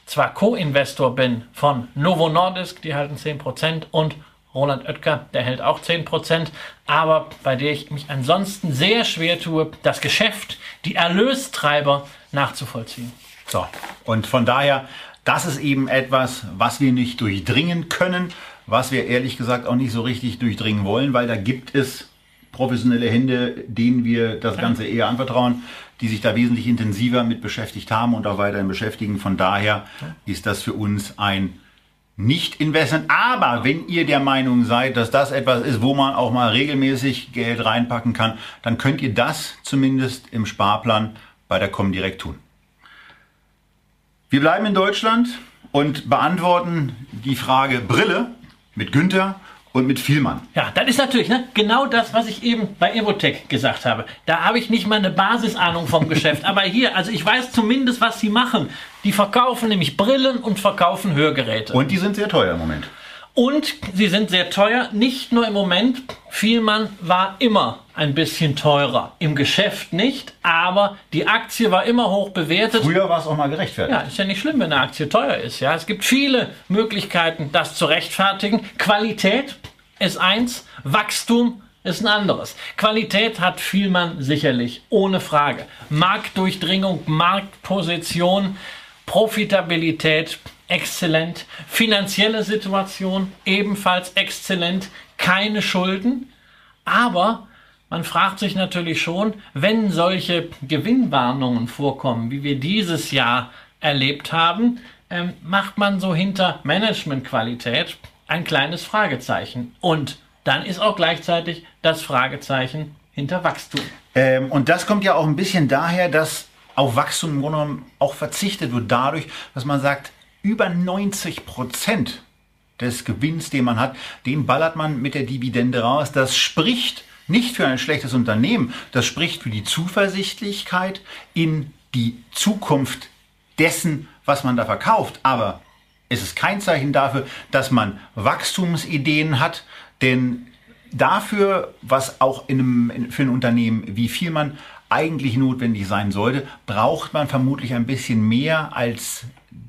zwar Co-Investor bin von Novo Nordisk, die halten 10% und Roland Oetker, der hält auch 10%, aber bei der ich mich ansonsten sehr schwer tue, das Geschäft, die Erlöstreiber nachzuvollziehen. So, und von daher, das ist eben etwas, was wir nicht durchdringen können, was wir ehrlich gesagt auch nicht so richtig durchdringen wollen, weil da gibt es professionelle Hände, denen wir das Ganze eher anvertrauen, die sich da wesentlich intensiver mit beschäftigt haben und auch weiterhin beschäftigen. Von daher ist das für uns ein nicht investment. Aber wenn ihr der Meinung seid, dass das etwas ist, wo man auch mal regelmäßig Geld reinpacken kann, dann könnt ihr das zumindest im Sparplan bei der Comdirect tun. Wir bleiben in Deutschland und beantworten die Frage Brille mit Günther und mit Vielmann. Ja, das ist natürlich ne, genau das, was ich eben bei Evotech gesagt habe. Da habe ich nicht mal eine Basisahnung vom Geschäft. [LAUGHS] Aber hier, also ich weiß zumindest, was sie machen. Die verkaufen nämlich Brillen und verkaufen Hörgeräte. Und die sind sehr teuer im Moment. Und sie sind sehr teuer, nicht nur im Moment. Vielmann war immer ein bisschen teurer. Im Geschäft nicht, aber die Aktie war immer hoch bewertet. Früher war es auch mal gerechtfertigt. Ja, ist ja nicht schlimm, wenn eine Aktie teuer ist. Ja, es gibt viele Möglichkeiten, das zu rechtfertigen. Qualität ist eins, Wachstum ist ein anderes. Qualität hat Vielmann sicherlich, ohne Frage. Marktdurchdringung, Marktposition, Profitabilität exzellent. Finanzielle Situation ebenfalls exzellent. Keine Schulden. Aber man fragt sich natürlich schon, wenn solche Gewinnwarnungen vorkommen, wie wir dieses Jahr erlebt haben, ähm, macht man so hinter Managementqualität ein kleines Fragezeichen. Und dann ist auch gleichzeitig das Fragezeichen hinter Wachstum. Ähm, und das kommt ja auch ein bisschen daher, dass auf Wachstum im Grunde genommen auch verzichtet wird, dadurch, dass man sagt, über 90 Prozent des Gewinns, den man hat, den ballert man mit der Dividende raus. Das spricht nicht für ein schlechtes Unternehmen, das spricht für die Zuversichtlichkeit in die Zukunft dessen, was man da verkauft. Aber es ist kein Zeichen dafür, dass man Wachstumsideen hat, denn dafür, was auch in einem, für ein Unternehmen, wie viel man eigentlich notwendig sein sollte, braucht man vermutlich ein bisschen mehr als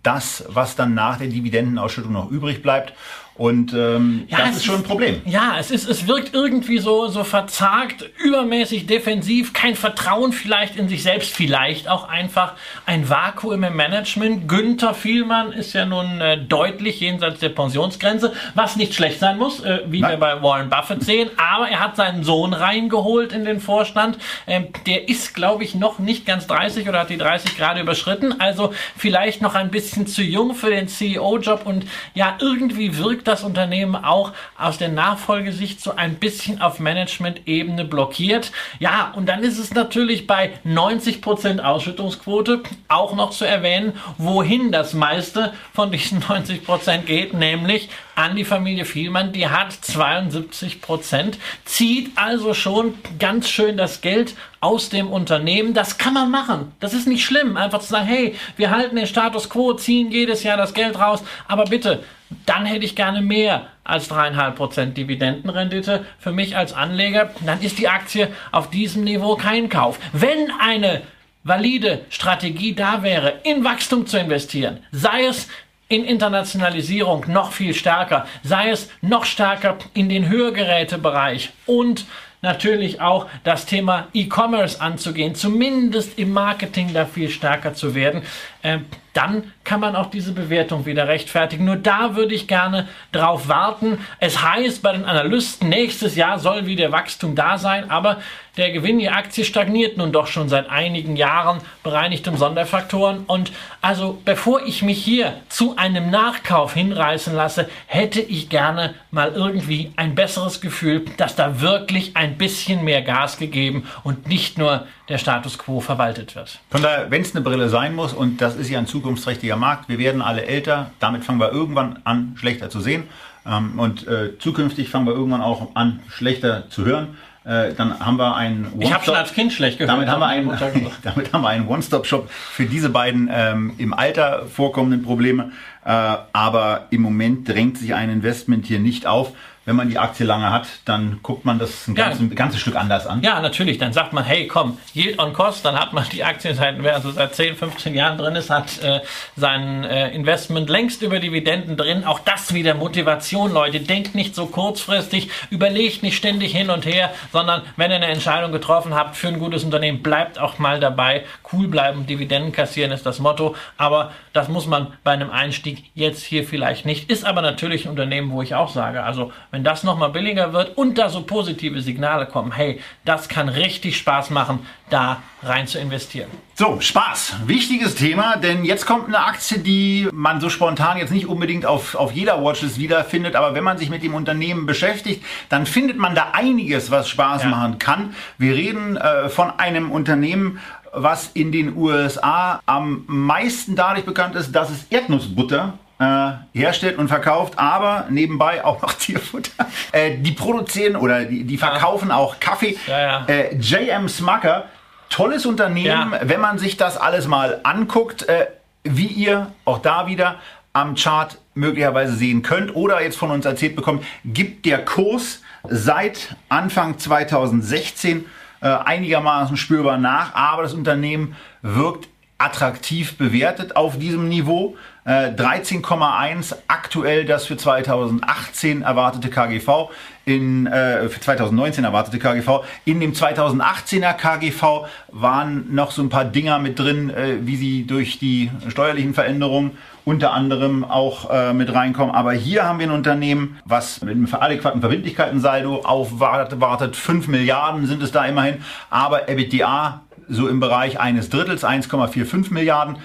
das, was dann nach der Dividendenausschüttung noch übrig bleibt. Und ähm, ja, das ist schon ein Problem. Ja, es ist, es wirkt irgendwie so, so verzagt, übermäßig defensiv, kein Vertrauen vielleicht in sich selbst, vielleicht auch einfach ein Vakuum im Management. Günther Vielmann ist ja nun äh, deutlich jenseits der Pensionsgrenze, was nicht schlecht sein muss, äh, wie Nein. wir bei Warren Buffett sehen. Aber er hat seinen Sohn reingeholt in den Vorstand. Ähm, der ist, glaube ich, noch nicht ganz 30 oder hat die 30 gerade überschritten. Also vielleicht noch ein bisschen zu jung für den CEO-Job und ja, irgendwie wirkt das Unternehmen auch aus der Nachfolgesicht so ein bisschen auf Management-Ebene blockiert. Ja, und dann ist es natürlich bei 90% Ausschüttungsquote auch noch zu erwähnen, wohin das meiste von diesen 90% geht, nämlich an die Familie Vielmann. Die hat 72% zieht also schon ganz schön das Geld aus dem Unternehmen. Das kann man machen. Das ist nicht schlimm. Einfach zu sagen, hey, wir halten den Status quo, ziehen jedes Jahr das Geld raus, aber bitte dann hätte ich gerne mehr als dreieinhalb Prozent Dividendenrendite für mich als Anleger. Dann ist die Aktie auf diesem Niveau kein Kauf. Wenn eine valide Strategie da wäre, in Wachstum zu investieren, sei es in Internationalisierung noch viel stärker, sei es noch stärker in den Hörgerätebereich und natürlich auch das Thema E-Commerce anzugehen, zumindest im Marketing da viel stärker zu werden. Äh, dann kann man auch diese Bewertung wieder rechtfertigen. Nur da würde ich gerne drauf warten. Es heißt bei den Analysten, nächstes Jahr soll wieder Wachstum da sein, aber der Gewinn der Aktie stagniert nun doch schon seit einigen Jahren, bereinigt um Sonderfaktoren. Und also bevor ich mich hier zu einem Nachkauf hinreißen lasse, hätte ich gerne mal irgendwie ein besseres Gefühl, dass da wirklich ein bisschen mehr Gas gegeben und nicht nur der Status quo verwaltet wird. Von daher, wenn es eine Brille sein muss, und das ist ja ein zukunftsträchtiger Markt, wir werden alle älter, damit fangen wir irgendwann an, schlechter zu sehen. Ähm, und äh, zukünftig fangen wir irgendwann auch an, schlechter zu hören. Äh, dann haben wir einen Ich habe schon als Kind schlecht gehört. Damit haben wir einen, [LAUGHS] damit haben wir einen One-Stop-Shop für diese beiden ähm, im Alter vorkommenden Probleme. Äh, aber im Moment drängt sich ein Investment hier nicht auf wenn man die Aktie lange hat, dann guckt man das ein, ganzes, ja. ein ganzes Stück anders an. Ja, natürlich. Dann sagt man, hey, komm, Yield on Cost, dann hat man die Aktie seit, wer also seit 10, 15 Jahren drin ist, hat äh, sein äh, Investment längst über Dividenden drin. Auch das wieder Motivation, Leute. Denkt nicht so kurzfristig, überlegt nicht ständig hin und her, sondern wenn ihr eine Entscheidung getroffen habt für ein gutes Unternehmen, bleibt auch mal dabei. Cool bleiben, Dividenden kassieren ist das Motto. Aber das muss man bei einem Einstieg jetzt hier vielleicht nicht. Ist aber natürlich ein Unternehmen, wo ich auch sage, also wenn das nochmal billiger wird und da so positive Signale kommen, hey, das kann richtig Spaß machen, da rein zu investieren. So, Spaß. Wichtiges Thema, denn jetzt kommt eine Aktie, die man so spontan jetzt nicht unbedingt auf, auf jeder Watchlist wiederfindet, aber wenn man sich mit dem Unternehmen beschäftigt, dann findet man da einiges, was Spaß ja. machen kann. Wir reden äh, von einem Unternehmen, was in den USA am meisten dadurch bekannt ist, dass es Erdnussbutter äh, herstellt und verkauft, aber nebenbei auch noch [LAUGHS] Tierfutter. Äh, die produzieren oder die, die verkaufen auch Kaffee. Ja, ja. Äh, JM Smucker, tolles Unternehmen, Ja. wenn man sich das alles mal anguckt, äh, wie ihr auch da wieder am Chart möglicherweise sehen könnt oder jetzt von uns erzählt bekommt, gibt der Kurs seit Anfang 2016 äh, einigermaßen spürbar nach, aber das Unternehmen wirkt attraktiv bewertet auf diesem Niveau. Äh, 13,1 aktuell das für 2018 erwartete KGV, in, äh, für 2019 erwartete KGV. In dem 2018er KGV waren noch so ein paar Dinger mit drin, äh, wie sie durch die steuerlichen Veränderungen unter anderem auch äh, mit reinkommen. Aber hier haben wir ein Unternehmen, was mit einem adäquaten Verbindlichkeitensaldo aufwartet, wartet. 5 Milliarden sind es da immerhin, aber EBITDA so im Bereich eines Drittels, 1,45 Milliarden.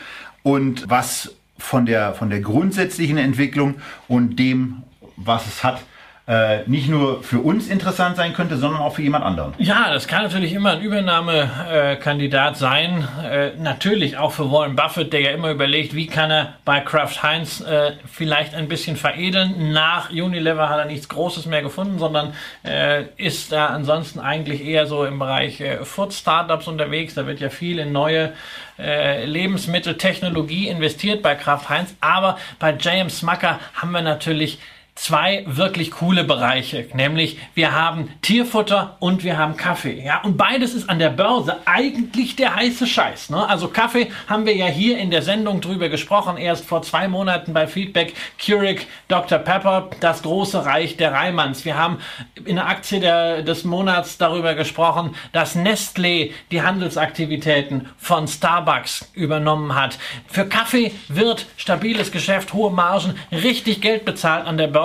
Und was von der, von der grundsätzlichen Entwicklung und dem, was es hat, äh, nicht nur für uns interessant sein könnte, sondern auch für jemand anderen. Ja, das kann natürlich immer ein Übernahmekandidat sein. Äh, natürlich auch für Warren Buffett, der ja immer überlegt, wie kann er bei Kraft Heinz äh, vielleicht ein bisschen veredeln. Nach Unilever hat er nichts Großes mehr gefunden, sondern ist da ansonsten eigentlich eher so im Bereich Food Startups unterwegs. Da wird ja viel in neue Lebensmitteltechnologie investiert bei Kraft Heinz. Aber bei JM Smucker haben wir natürlich zwei wirklich coole Bereiche, nämlich wir haben Tierfutter und wir haben Kaffee. Ja, und beides ist an der Börse eigentlich der heiße Scheiß. Ne? Also Kaffee haben wir ja hier in der Sendung drüber gesprochen, erst vor zwei Monaten bei Feedback Keurig, Dr. Pepper, das große Reich der Reimanns. Wir haben in der Aktie der, des Monats darüber gesprochen, dass Nestlé die Handelsaktivitäten von Starbucks übernommen hat. Für Kaffee wird stabiles Geschäft, hohe Margen, richtig Geld bezahlt an der Börse.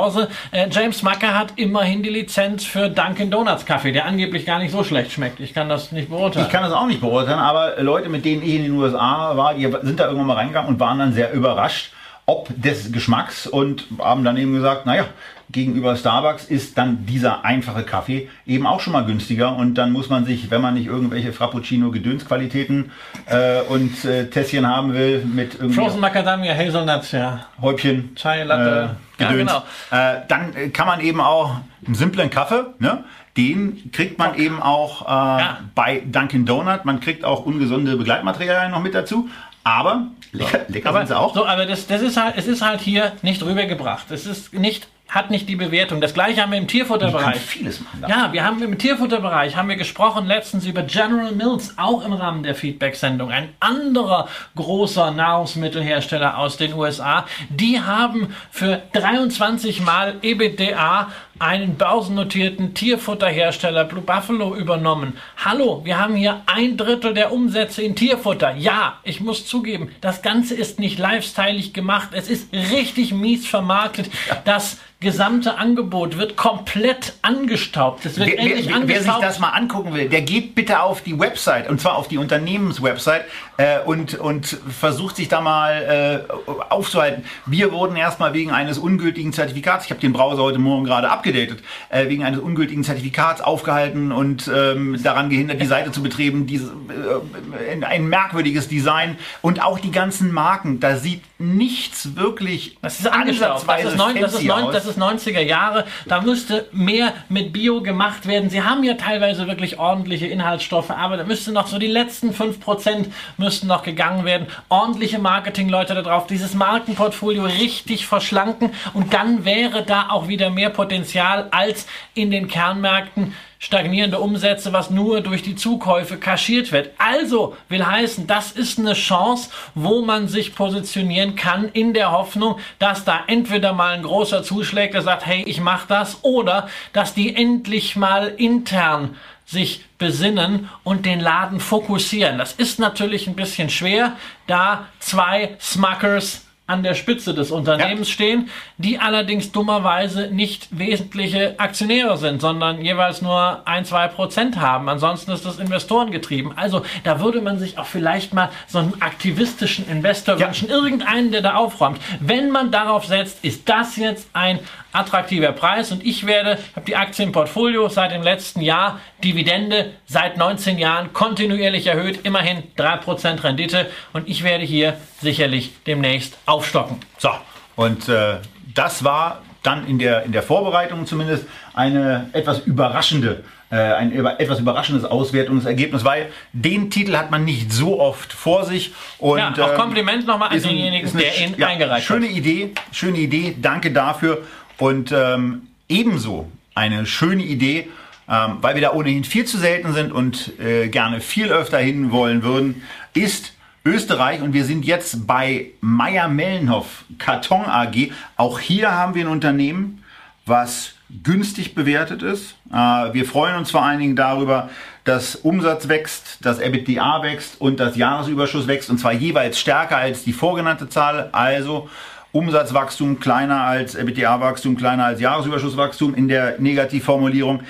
Äh, James Macker hat immerhin die Lizenz für Dunkin' Donuts Kaffee, der angeblich gar nicht so schlecht schmeckt. Ich kann das nicht beurteilen. Ich kann das auch nicht beurteilen, aber Leute, mit denen ich in den USA war, die sind da irgendwann mal reingegangen und waren dann sehr überrascht, ob des Geschmacks und haben dann eben gesagt, naja, gegenüber Starbucks ist dann dieser einfache Kaffee eben auch schon mal günstiger und dann muss man sich, wenn man nicht irgendwelche Frappuccino-Gedönsqualitäten äh, und äh, Tässchen haben will mit irgendwie Frozen Macadamia Hazelnuts, ja. Häubchen, Chai Latte. äh, Ja, Gedöns, genau. äh, dann kann man eben auch einen simplen Kaffee, ne? den kriegt man eben auch äh, Ja. bei Dunkin' Donut. Man kriegt auch ungesunde Begleitmaterialien noch mit dazu, aber lecker, lecker Aber, sind sie auch. So, aber das, das ist halt, es ist halt hier nicht rübergebracht. Es ist nicht, hat nicht die Bewertung. Das gleiche haben wir im Tierfutterbereich. vieles machen. da. Ja, wir haben im Tierfutterbereich haben wir gesprochen letztens über General Mills, auch im Rahmen der Feedback-Sendung. Ein anderer großer Nahrungsmittelhersteller aus den USA. Die haben für 23 Mal EBITDA einen börsennotierten Tierfutterhersteller Blue Buffalo übernommen. Hallo, wir haben hier ein Drittel der Umsätze in Tierfutter. Ja, ich muss zugeben, das Ganze ist nicht lifestyleig gemacht. Es ist richtig mies vermarktet. Das gesamte Angebot wird komplett angestaubt. Es wird Wer, endlich wer, wer sich das mal angucken will, der geht bitte auf die Website und zwar auf die Unternehmenswebsite äh, und, und versucht sich da mal äh, aufzuhalten. Wir wurden erstmal wegen eines ungültigen Zertifikats, ich habe den Browser heute Morgen gerade abgedatet, äh, wegen eines ungültigen Zertifikats aufgehalten und ähm, daran gehindert, die Seite zu betreten. Diese, äh, ein merkwürdiges Design und auch die ganzen Marken, da sieht nichts wirklich Das ist angestaubt. Das ist, neun, das, ist neun, das ist 90er Jahre. Da müsste mehr mit Bio gemacht werden. Sie haben ja teilweise wirklich ordentliche Inhaltsstoffe, aber da müsste noch so die letzten 5% müssten noch gegangen werden. Ordentliche Marketingleute da drauf, dieses Markenportfolio richtig verschlanken und dann wäre da auch wieder mehr Potenzial als in den Kernmärkten stagnierende Umsätze, was nur durch die Zukäufe kaschiert wird. Also will heißen, das ist eine Chance, wo man sich positionieren kann in der Hoffnung, dass da entweder mal ein großer zuschlägt, der sagt, hey, ich mach das, oder dass die endlich mal intern sich besinnen und den Laden fokussieren. Das ist natürlich ein bisschen schwer, da zwei Smuckers an der Spitze des Unternehmens stehen, die allerdings dummerweise nicht wesentliche Aktionäre sind, sondern jeweils nur ein, zwei Prozent haben. Ansonsten ist das Investoren getrieben. Also da würde man sich auch vielleicht mal so einen aktivistischen Investor Ja. wünschen, irgendeinen, der da aufräumt. Wenn man darauf setzt, ist das jetzt ein attraktiver Preis und ich werde, habe die Aktie im Portfolio seit dem letzten Jahr, Dividende seit 19 Jahren kontinuierlich erhöht, immerhin 3% Rendite und ich werde hier sicherlich demnächst aufstocken. So, und äh, das war dann in der, in der Vorbereitung zumindest eine etwas überraschende äh, ein etwas überraschendes Auswertungsergebnis, weil den Titel hat man nicht so oft vor sich. Und, ja, auch ähm, Kompliment nochmal an denjenigen, der ihn ja, eingereicht schöne hat. Schöne Idee, schöne Idee, danke dafür. Und ähm, ebenso eine schöne Idee, ähm, weil wir da ohnehin viel zu selten sind und äh, gerne viel öfter hin wollen würden, ist Österreich und wir sind jetzt bei Meyer-Mellenhoff Karton AG. Auch hier haben wir ein Unternehmen, was günstig bewertet ist. Äh, wir freuen uns vor allen Dingen darüber, dass Umsatz wächst, dass EBITDA wächst und das Jahresüberschuss wächst und zwar jeweils stärker als die vorgenannte Zahl. Also Umsatzwachstum kleiner als EBITDA-Wachstum, kleiner als Jahresüberschusswachstum in der Negativformulierung.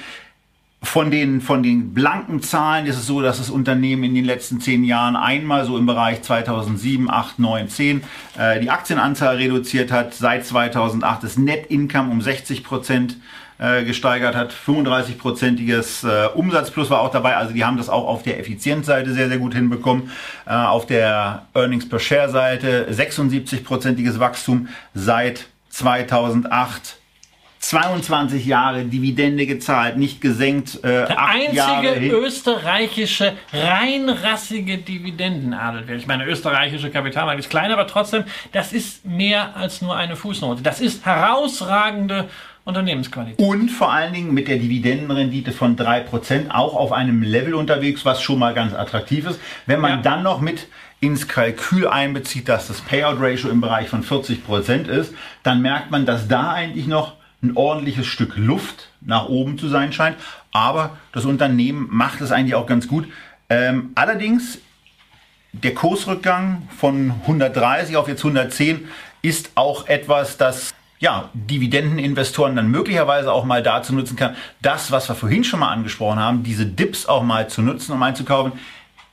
Von den, von den blanken Zahlen ist es so, dass das Unternehmen in den letzten zehn Jahren einmal so im Bereich 2007, 8, 9, 10 äh, die Aktienanzahl reduziert hat. Seit 2008 das Net Income um 60 Prozent äh, gesteigert hat. 35-prozentiges äh, Umsatzplus war auch dabei. Also die haben das auch auf der Effizienzseite sehr, sehr gut hinbekommen. Äh, auf der Earnings per Share Seite 76-prozentiges Wachstum seit 2008 22 Jahre Dividende gezahlt, nicht gesenkt. Äh, Der einzige österreichische reinrassige Dividendenadel. Ich meine, österreichische Kapitalmarkt ist klein, aber trotzdem, das ist mehr als nur eine Fußnote. Das ist herausragende Unternehmensqualität. Und vor allen Dingen mit der Dividendenrendite von 3% auch auf einem Level unterwegs, was schon mal ganz attraktiv ist. Wenn man ja. dann noch mit ins Kalkül einbezieht, dass das Payout Ratio im Bereich von 40% ist, dann merkt man, dass da eigentlich noch ein ordentliches Stück Luft nach oben zu sein scheint. Aber das Unternehmen macht es eigentlich auch ganz gut. Ähm, allerdings der Kursrückgang von 130 auf jetzt 110 ist auch etwas, das ja, Dividendeninvestoren dann möglicherweise auch mal dazu nutzen kann, das, was wir vorhin schon mal angesprochen haben, diese Dips auch mal zu nutzen, um einzukaufen.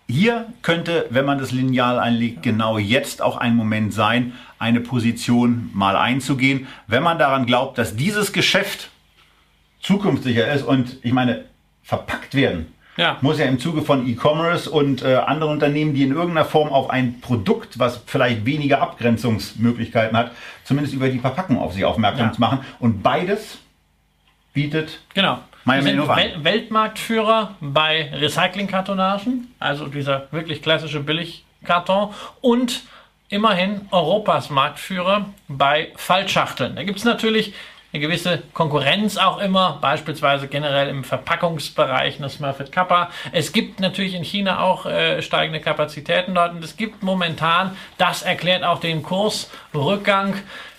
Hier könnte, wenn man das Lineal einlegt, genau jetzt auch ein Moment sein, eine Position mal einzugehen, wenn man daran glaubt, dass dieses Geschäft zukunftssicher ist und ich meine, verpackt werden. Ja. Muss ja im Zuge von E-Commerce und äh, anderen Unternehmen, die in irgendeiner Form auf ein Produkt, was vielleicht weniger Abgrenzungsmöglichkeiten hat, zumindest über die Verpackung auf sich aufmerksam ja. zu machen. Und beides bietet genau. Wir sind Wel Weltmarktführer bei Recyclingkartonagen, also dieser wirklich klassische Billigkarton und immerhin Europas Marktführer bei Fallschachteln. Da gibt es natürlich eine gewisse Konkurrenz auch immer, beispielsweise generell im Verpackungsbereich, eine Smurfit Kappa. Es gibt natürlich in China auch äh, steigende Kapazitäten dort und es gibt momentan, das erklärt auch den Kursrückgang,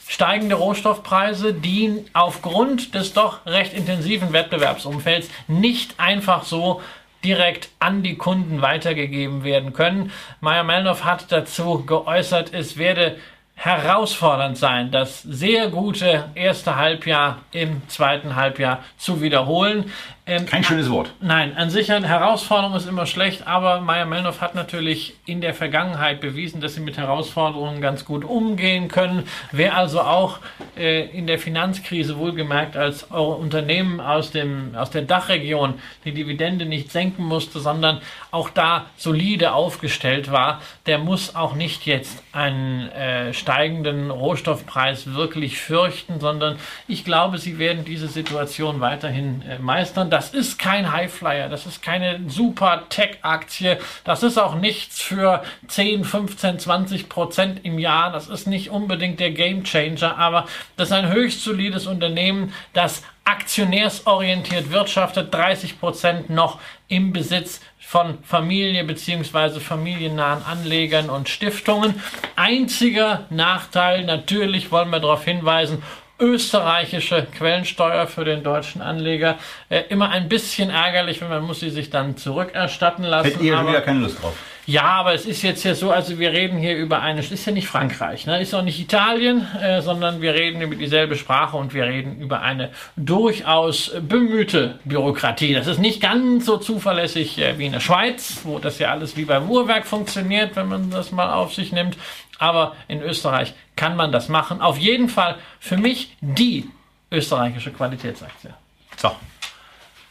steigende Rohstoffpreise, die aufgrund des doch recht intensiven Wettbewerbsumfelds nicht einfach so direkt an die Kunden weitergegeben werden können. Meyer Melnoff hat dazu geäußert, es werde herausfordernd sein, das sehr gute erste Halbjahr im zweiten Halbjahr zu wiederholen. Ähm, Kein schönes Wort. Nein, an sich eine Herausforderung ist immer schlecht, aber Meyer Melnoff hat natürlich in der Vergangenheit bewiesen, dass sie mit Herausforderungen ganz gut umgehen können. Wer also auch äh, in der Finanzkrise wohlgemerkt als Unternehmen aus, dem, aus der Dachregion die Dividende nicht senken musste, sondern auch da solide aufgestellt war, der muss auch nicht jetzt einen äh, steigenden Rohstoffpreis wirklich fürchten, sondern ich glaube, sie werden diese Situation weiterhin äh, meistern das ist kein Highflyer, das ist keine super Tech-Aktie, das ist auch nichts für 10, 15, 20 Prozent im Jahr, das ist nicht unbedingt der Game Changer, aber das ist ein höchst solides Unternehmen, das aktionärsorientiert wirtschaftet, 30 Prozent noch im Besitz von Familie bzw. familiennahen Anlegern und Stiftungen. Einziger Nachteil, natürlich wollen wir darauf hinweisen, österreichische Quellensteuer für den deutschen Anleger. Äh, immer ein bisschen ärgerlich, wenn man muss sie sich dann zurückerstatten lassen. Hätte ihr wieder keine Lust drauf. Ja, aber es ist jetzt ja so, also wir reden hier über eine, es ist ja nicht Frankreich, ne? ist auch nicht Italien, äh, sondern wir reden über dieselbe Sprache und wir reden über eine durchaus bemühte Bürokratie. Das ist nicht ganz so zuverlässig äh, wie in der Schweiz, wo das ja alles wie beim Uhrwerk funktioniert, wenn man das mal auf sich nimmt. Aber in Österreich kann man das machen. Auf jeden Fall für mich die österreichische Qualitätsaktie. So,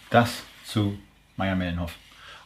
das zu Meier Mellenhoff.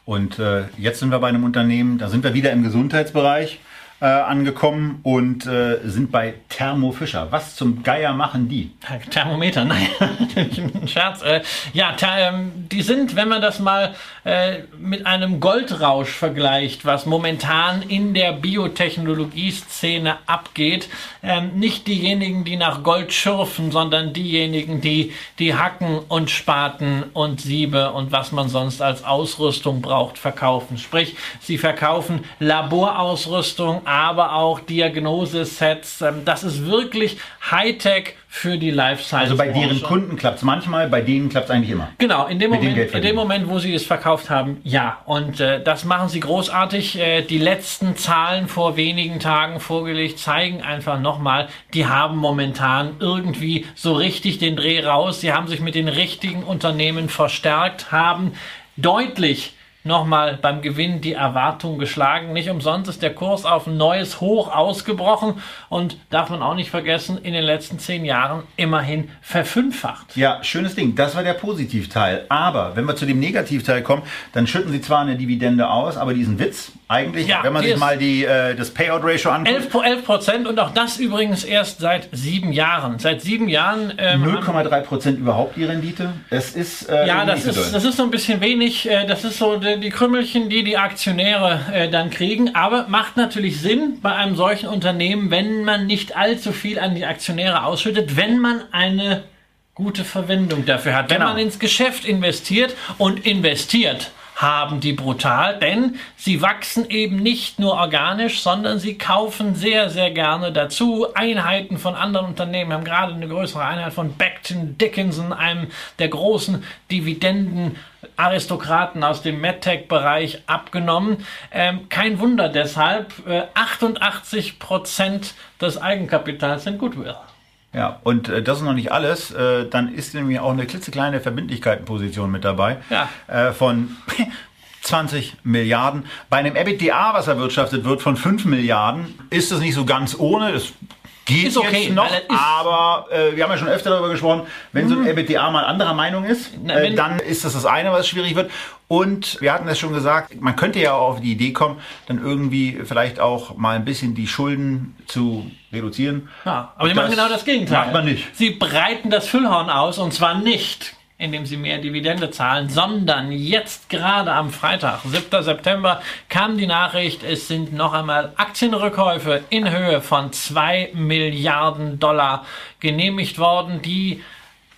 Und äh, jetzt sind wir bei einem Unternehmen, da sind wir wieder im Gesundheitsbereich. Äh, angekommen und äh, sind bei Thermo Fischer. Was zum Geier machen die? Thermometer, [LAUGHS] nein, ein Scherz. Äh, ja, ähm, die sind, wenn man das mal äh, mit einem Goldrausch vergleicht, was momentan in der Biotechnologie-Szene abgeht, ähm, nicht diejenigen, die nach Gold schürfen, sondern diejenigen, die die Hacken und Spaten und Siebe und was man sonst als Ausrüstung braucht, verkaufen. Sprich, sie verkaufen Laborausrüstung, aber auch Diagnosesets. Ähm, das ist wirklich Hightech für die Life Science. Also bei deren Kunden klappt es manchmal, bei denen klappt es eigentlich immer. Genau, in dem, Moment, in dem Moment, wo sie es verkauft haben, ja. Und äh, das machen sie großartig. Äh, die letzten Zahlen vor wenigen Tagen vorgelegt zeigen einfach nochmal, die haben momentan irgendwie so richtig den Dreh raus. Sie haben sich mit den richtigen Unternehmen verstärkt, haben deutlich nochmal beim Gewinn die Erwartung geschlagen. Nicht umsonst ist der Kurs auf ein neues Hoch ausgebrochen und darf man auch nicht vergessen, in den letzten zehn Jahren immerhin verfünffacht. Ja, schönes Ding. Das war der Positivteil. Aber wenn wir zu dem Negativteil kommen, dann schütten sie zwar eine Dividende aus, aber diesen Witz eigentlich, ja, wenn man sich mal die, äh, das Payout-Ratio anguckt. 11 Prozent und auch das übrigens erst seit sieben Jahren. Seit sieben Jahren. Ähm, 0,3 Prozent überhaupt die Rendite. Es ist. Äh, ja, das ist, das ist so ein bisschen wenig. Äh, das ist so die, die Krümmelchen, die die Aktionäre äh, dann kriegen. Aber macht natürlich Sinn bei einem solchen Unternehmen, wenn man nicht allzu viel an die Aktionäre ausschüttet, wenn man eine gute Verwendung dafür hat. Wenn genau. man ins Geschäft investiert und investiert haben die brutal, denn sie wachsen eben nicht nur organisch, sondern sie kaufen sehr, sehr gerne dazu Einheiten von anderen Unternehmen. Wir haben gerade eine größere Einheit von Becton Dickinson, einem der großen Dividenden Aristokraten aus dem MedTech-Bereich abgenommen. Ähm, kein Wunder deshalb, äh, 88 Prozent des Eigenkapitals sind Goodwill. Ja, und äh, das ist noch nicht alles. Äh, dann ist nämlich auch eine klitzekleine Verbindlichkeitenposition mit dabei. Ja. Äh, von [LAUGHS] 20 Milliarden. Bei einem EBITDA, was erwirtschaftet wird, von 5 Milliarden, ist es nicht so ganz ohne. Das geht ist okay, jetzt noch, aber äh, wir haben ja schon öfter darüber gesprochen, wenn mhm. so ein mhm. EBITDA mal anderer Meinung ist, äh, dann ist das das eine, was schwierig wird. Und wir hatten es schon gesagt, man könnte ja auch auf die Idee kommen, dann irgendwie vielleicht auch mal ein bisschen die Schulden zu reduzieren. Ja, aber die machen genau das Gegenteil. Macht man nicht. Sie breiten das Füllhorn aus und zwar nicht indem sie mehr Dividende zahlen, sondern jetzt gerade am Freitag, 7. September, kam die Nachricht, es sind noch einmal Aktienrückkäufe in Höhe von 2 Milliarden Dollar genehmigt worden, die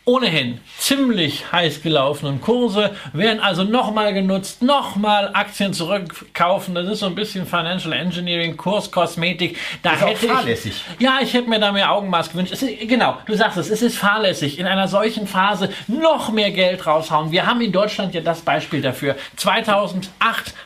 ohnehin ziemlich heiß gelaufenen Kurse werden also nochmal genutzt, nochmal Aktien zurückkaufen. Das ist so ein bisschen Financial Engineering, Kurskosmetik. Da ist hätte auch fahrlässig. Ich, ja, ich hätte mir da mehr Augenmaß gewünscht. Ist, genau, du sagst es, es ist fahrlässig. In einer solchen Phase noch mehr Geld raushauen. Wir haben in Deutschland ja das Beispiel dafür. 2008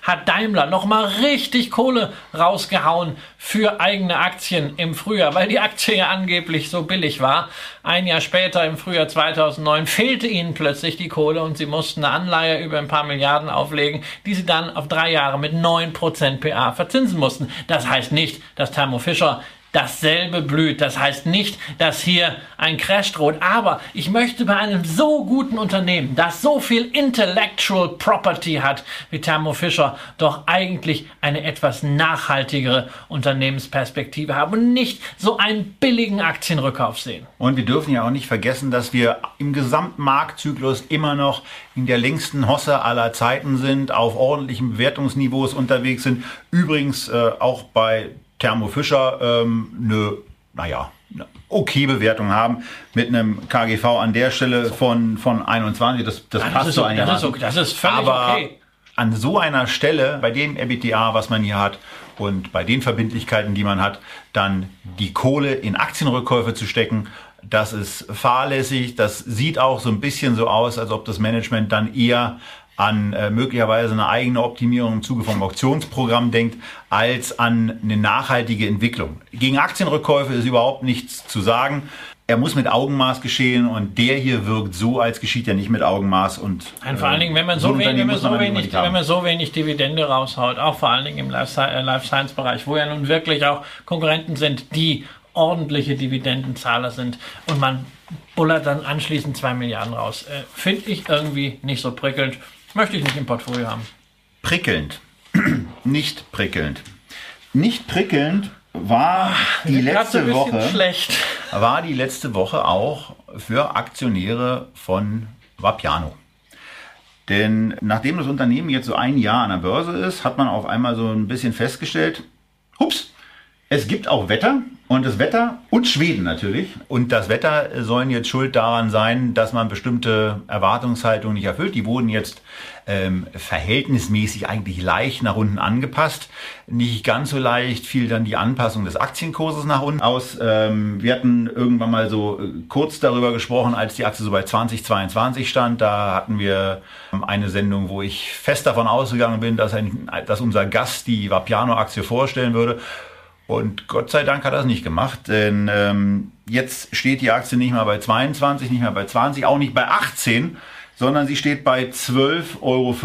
hat Daimler nochmal richtig Kohle rausgehauen für eigene Aktien im Frühjahr, weil die Aktie ja angeblich so billig war. Ein Jahr später, im Frühjahr 2009, fehlte ihnen plötzlich die Kohle und sie mussten eine Anleihe über ein paar Milliarden auflegen, die sie dann auf drei Jahre mit 9% PA verzinsen mussten. Das heißt nicht, dass Thermo Fischer dasselbe blüht. Das heißt nicht, dass hier ein Crash droht, aber ich möchte bei einem so guten Unternehmen, das so viel Intellectual Property hat wie Thermo Fisher, doch eigentlich eine etwas nachhaltigere Unternehmensperspektive haben und nicht so einen billigen Aktienrückkauf sehen. Und wir dürfen ja auch nicht vergessen, dass wir im gesamten Marktzyklus immer noch in der längsten Hosse aller Zeiten sind, auf ordentlichen Bewertungsniveaus unterwegs sind. Übrigens äh, auch bei Thermo Fischer ähm, eine, naja, eine okay Bewertung haben mit einem KGV an der Stelle von, von 21. Das, das, das passt so einigermaßen. Das ist, okay, das ist völlig Aber okay. An so einer Stelle, bei dem EBITDA, was man hier hat, und bei den Verbindlichkeiten, die man hat, dann die Kohle in Aktienrückkäufe zu stecken, das ist fahrlässig. Das sieht auch so ein bisschen so aus, als ob das Management dann eher an äh, möglicherweise eine eigene Optimierung im Zuge vom Auktionsprogramm denkt, als an eine nachhaltige Entwicklung. Gegen Aktienrückkäufe ist überhaupt nichts zu sagen. Er muss mit Augenmaß geschehen und der hier wirkt so, als geschieht er nicht mit Augenmaß. Und, Nein, vor allen Dingen, wenn man so, so wenig, wenn man so wenig, wenn man so wenig Dividende raushaut, auch vor allen Dingen im Life äh, Science Bereich, wo ja nun wirklich auch Konkurrenten sind, die ordentliche Dividendenzahler sind und man bullert dann anschließend zwei Milliarden raus. Äh, Finde ich irgendwie nicht so prickelnd. Möchte ich nicht im Portfolio haben. Prickelnd. [CLEARS THROAT] nicht prickelnd. nicht prickelnd war die letzte Woche schlecht. [LAUGHS] war die letzte Woche auch für Aktionäre von Vapiano. Denn nachdem das Unternehmen jetzt so ein Jahr an der Börse ist, hat man auf einmal so ein bisschen festgestellt, hups, es gibt auch Wetter und das Wetter und Schweden natürlich. Und das Wetter sollen jetzt schuld daran sein, dass man bestimmte Erwartungshaltungen nicht erfüllt. Die wurden jetzt ähm, verhältnismäßig eigentlich leicht nach unten angepasst. Nicht ganz so leicht fiel dann die Anpassung des Aktienkurses nach unten aus. Ähm, wir hatten irgendwann mal so äh, kurz darüber gesprochen, als die Aktie so bei 2022 stand. Da hatten wir ähm, eine Sendung, wo ich fest davon ausgegangen bin, dass, ein, dass unser Gast die Vapiano-Aktie vorstellen würde. Und Gott sei Dank hat er das nicht gemacht, denn ähm, jetzt steht die Aktie nicht mehr bei 22, nicht mehr bei 20, auch nicht bei 18, sondern sie steht bei 12,40 Euro.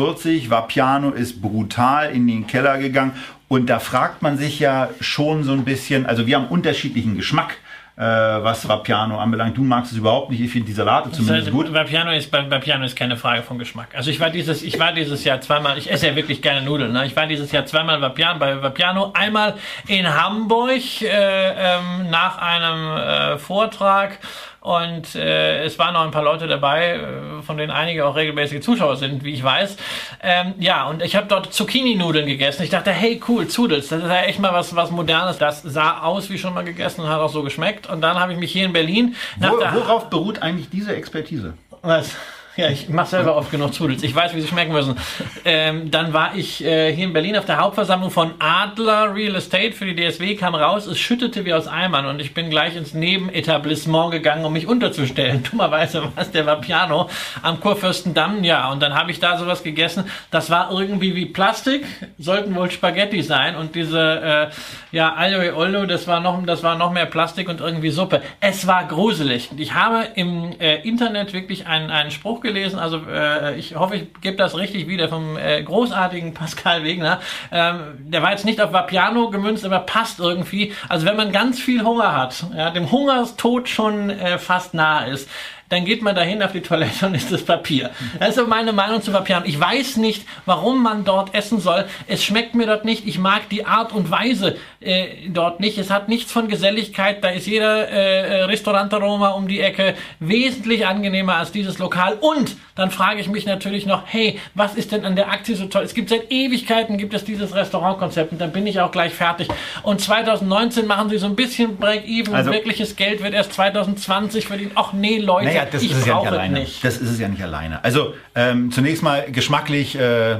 Vapiano ist brutal in den Keller gegangen und da fragt man sich ja schon so ein bisschen, also wir haben unterschiedlichen Geschmack äh, was Vapiano anbelangt. Du magst es überhaupt nicht. Ich finde die Salate zumindest also, gut. Vapiano ist, Vapiano ist keine Frage von Geschmack. Also ich war dieses, ich war dieses Jahr zweimal, ich esse ja wirklich gerne Nudeln. Ne? Ich war dieses Jahr zweimal Vapiano, bei Vapiano. Einmal in Hamburg äh, ähm, nach einem äh, Vortrag und äh, es waren noch ein paar Leute dabei, äh, von denen einige auch regelmäßige Zuschauer sind, wie ich weiß. Ähm, ja, und ich habe dort Zucchini-Nudeln gegessen. Ich dachte, hey, cool, Zudels, das ist ja echt mal was, was Modernes. Das sah aus wie schon mal gegessen und hat auch so geschmeckt. Und dann habe ich mich hier in Berlin... Wo, worauf beruht eigentlich diese Expertise? Was? Ja, ich mache selber oft genug Zudels. Ich weiß, wie sie schmecken müssen. Ähm, dann war ich äh, hier in Berlin auf der Hauptversammlung von Adler Real Estate für die DSW, kam raus, es schüttete wie aus Eimern und ich bin gleich ins Nebenetablissement gegangen, um mich unterzustellen. [LAUGHS] Dummerweise war es der Vapiano am Kurfürstendamm, ja, und dann habe ich da sowas gegessen. Das war irgendwie wie Plastik, sollten wohl Spaghetti sein und diese, äh, ja, Aglio Olio, das war noch, das war noch mehr Plastik und irgendwie Suppe. Es war gruselig. Ich habe im äh, Internet wirklich einen, einen Spruch gelesen, also äh, ich hoffe, ich gebe das richtig wieder vom äh, großartigen Pascal Wegner. Ähm, der war jetzt nicht auf Vapiano gemünzt, aber passt irgendwie. Also wenn man ganz viel Hunger hat, ja, dem Hungerstod schon äh, fast nahe ist, dann geht man dahin auf die Toilette und ist das Papier. Das ist so meine Meinung zu Papier. Ich weiß nicht, warum man dort essen soll. Es schmeckt mir dort nicht. Ich mag die Art und Weise äh, dort nicht. Es hat nichts von Geselligkeit. Da ist jeder äh, Restaurantaroma um die Ecke wesentlich angenehmer als dieses Lokal. Und dann frage ich mich natürlich noch, hey, was ist denn an der Aktie so toll? Es gibt seit Ewigkeiten gibt es dieses Restaurantkonzept und dann bin ich auch gleich fertig. Und 2019 machen sie so ein bisschen Break-Even. Also, wirkliches Geld wird erst 2020 verdienen. Ach nee, Leute. Naja, das ich ist es ja nicht alleine. Nicht. Das ist es ja nicht alleine. Also ähm, zunächst mal geschmacklich äh,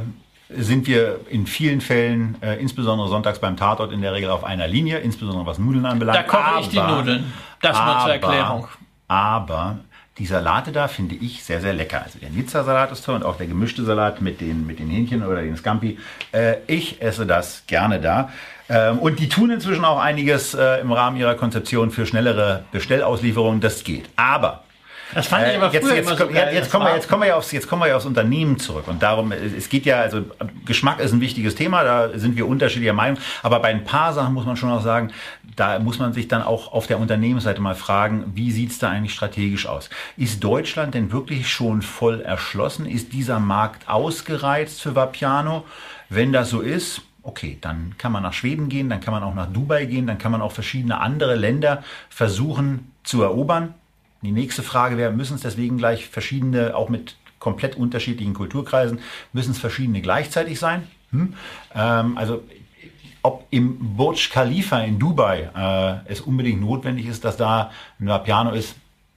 sind wir in vielen Fällen, äh, insbesondere sonntags beim Tatort, in der Regel auf einer Linie, insbesondere was Nudeln anbelangt. Da koche ich die Nudeln. Das aber, nur zur Erklärung. Aber die Salate da finde ich sehr, sehr lecker. Also der Nizza-Salat ist toll und auch der gemischte Salat mit den, mit den Hähnchen oder den Scampi. Äh, ich esse das gerne da. Ähm, und die tun inzwischen auch einiges äh, im Rahmen ihrer Konzeption für schnellere Bestellauslieferungen. Das geht. Aber das fand ich aber äh, früher jetzt, immer so so geil. Jetzt, kommen wir, jetzt, kommen wir ja aufs, jetzt kommen wir ja aufs Unternehmen zurück. Und darum, es geht ja, also Geschmack ist ein wichtiges Thema, da sind wir unterschiedlicher Meinung. Aber bei ein paar Sachen muss man schon auch sagen, da muss man sich dann auch auf der Unternehmensseite mal fragen, wie sieht's da eigentlich strategisch aus? Ist Deutschland denn wirklich schon voll erschlossen? Ist dieser Markt ausgereizt für Vapiano? Wenn das so ist, okay, dann kann man nach Schweden gehen, dann kann man auch nach Dubai gehen, dann kann man auch verschiedene andere Länder versuchen zu erobern. Die nächste Frage wäre, müssen es deswegen gleich verschiedene, auch mit komplett unterschiedlichen Kulturkreisen, müssen es verschiedene gleichzeitig sein? Hm? Ähm, also ob im Burj Khalifa in Dubai äh, es unbedingt notwendig ist, dass da ein Piano ist,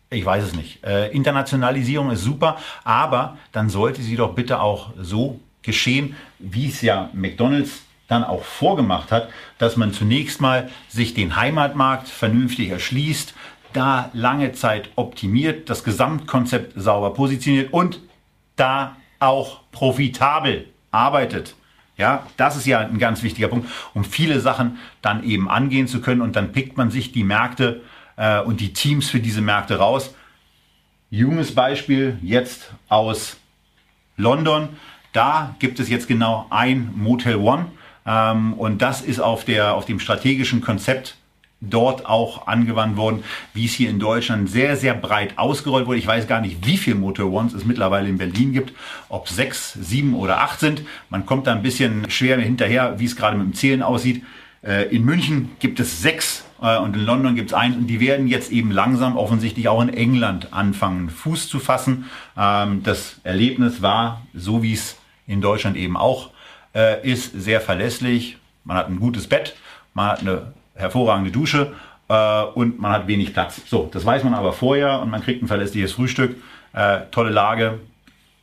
ich weiß es nicht. Äh, Internationalisierung ist super, aber dann sollte sie doch bitte auch so geschehen, wie es ja McDonald's dann auch vorgemacht hat, dass man zunächst mal sich den Heimatmarkt vernünftig erschließt, da lange Zeit optimiert, das Gesamtkonzept sauber positioniert und da auch profitabel arbeitet. Ja, das ist ja ein ganz wichtiger Punkt, um viele Sachen dann eben angehen zu können und dann pickt man sich die Märkte äh, und die Teams für diese Märkte raus. Junges Beispiel jetzt aus London. Da gibt es jetzt genau ein Motel One ähm, und das ist auf, der, auf dem strategischen Konzept dort auch angewandt worden, wie es hier in Deutschland sehr, sehr breit ausgerollt wurde. Ich weiß gar nicht, wie viele Motor Ones es mittlerweile in Berlin gibt, ob sechs, sieben oder acht sind. Man kommt da ein bisschen schwer hinterher, wie es gerade mit dem Zählen aussieht. Äh, in München gibt es sechs äh, und in London gibt es eins und die werden jetzt eben langsam offensichtlich auch in England anfangen, Fuß zu fassen. Ähm, das Erlebnis war, so wie es in Deutschland eben auch äh, ist, sehr verlässlich. Man hat ein gutes Bett, man hat eine hervorragende Dusche äh, und man hat wenig Platz. So, das weiß man aber vorher und man kriegt ein verlässliches Frühstück, äh, tolle Lage,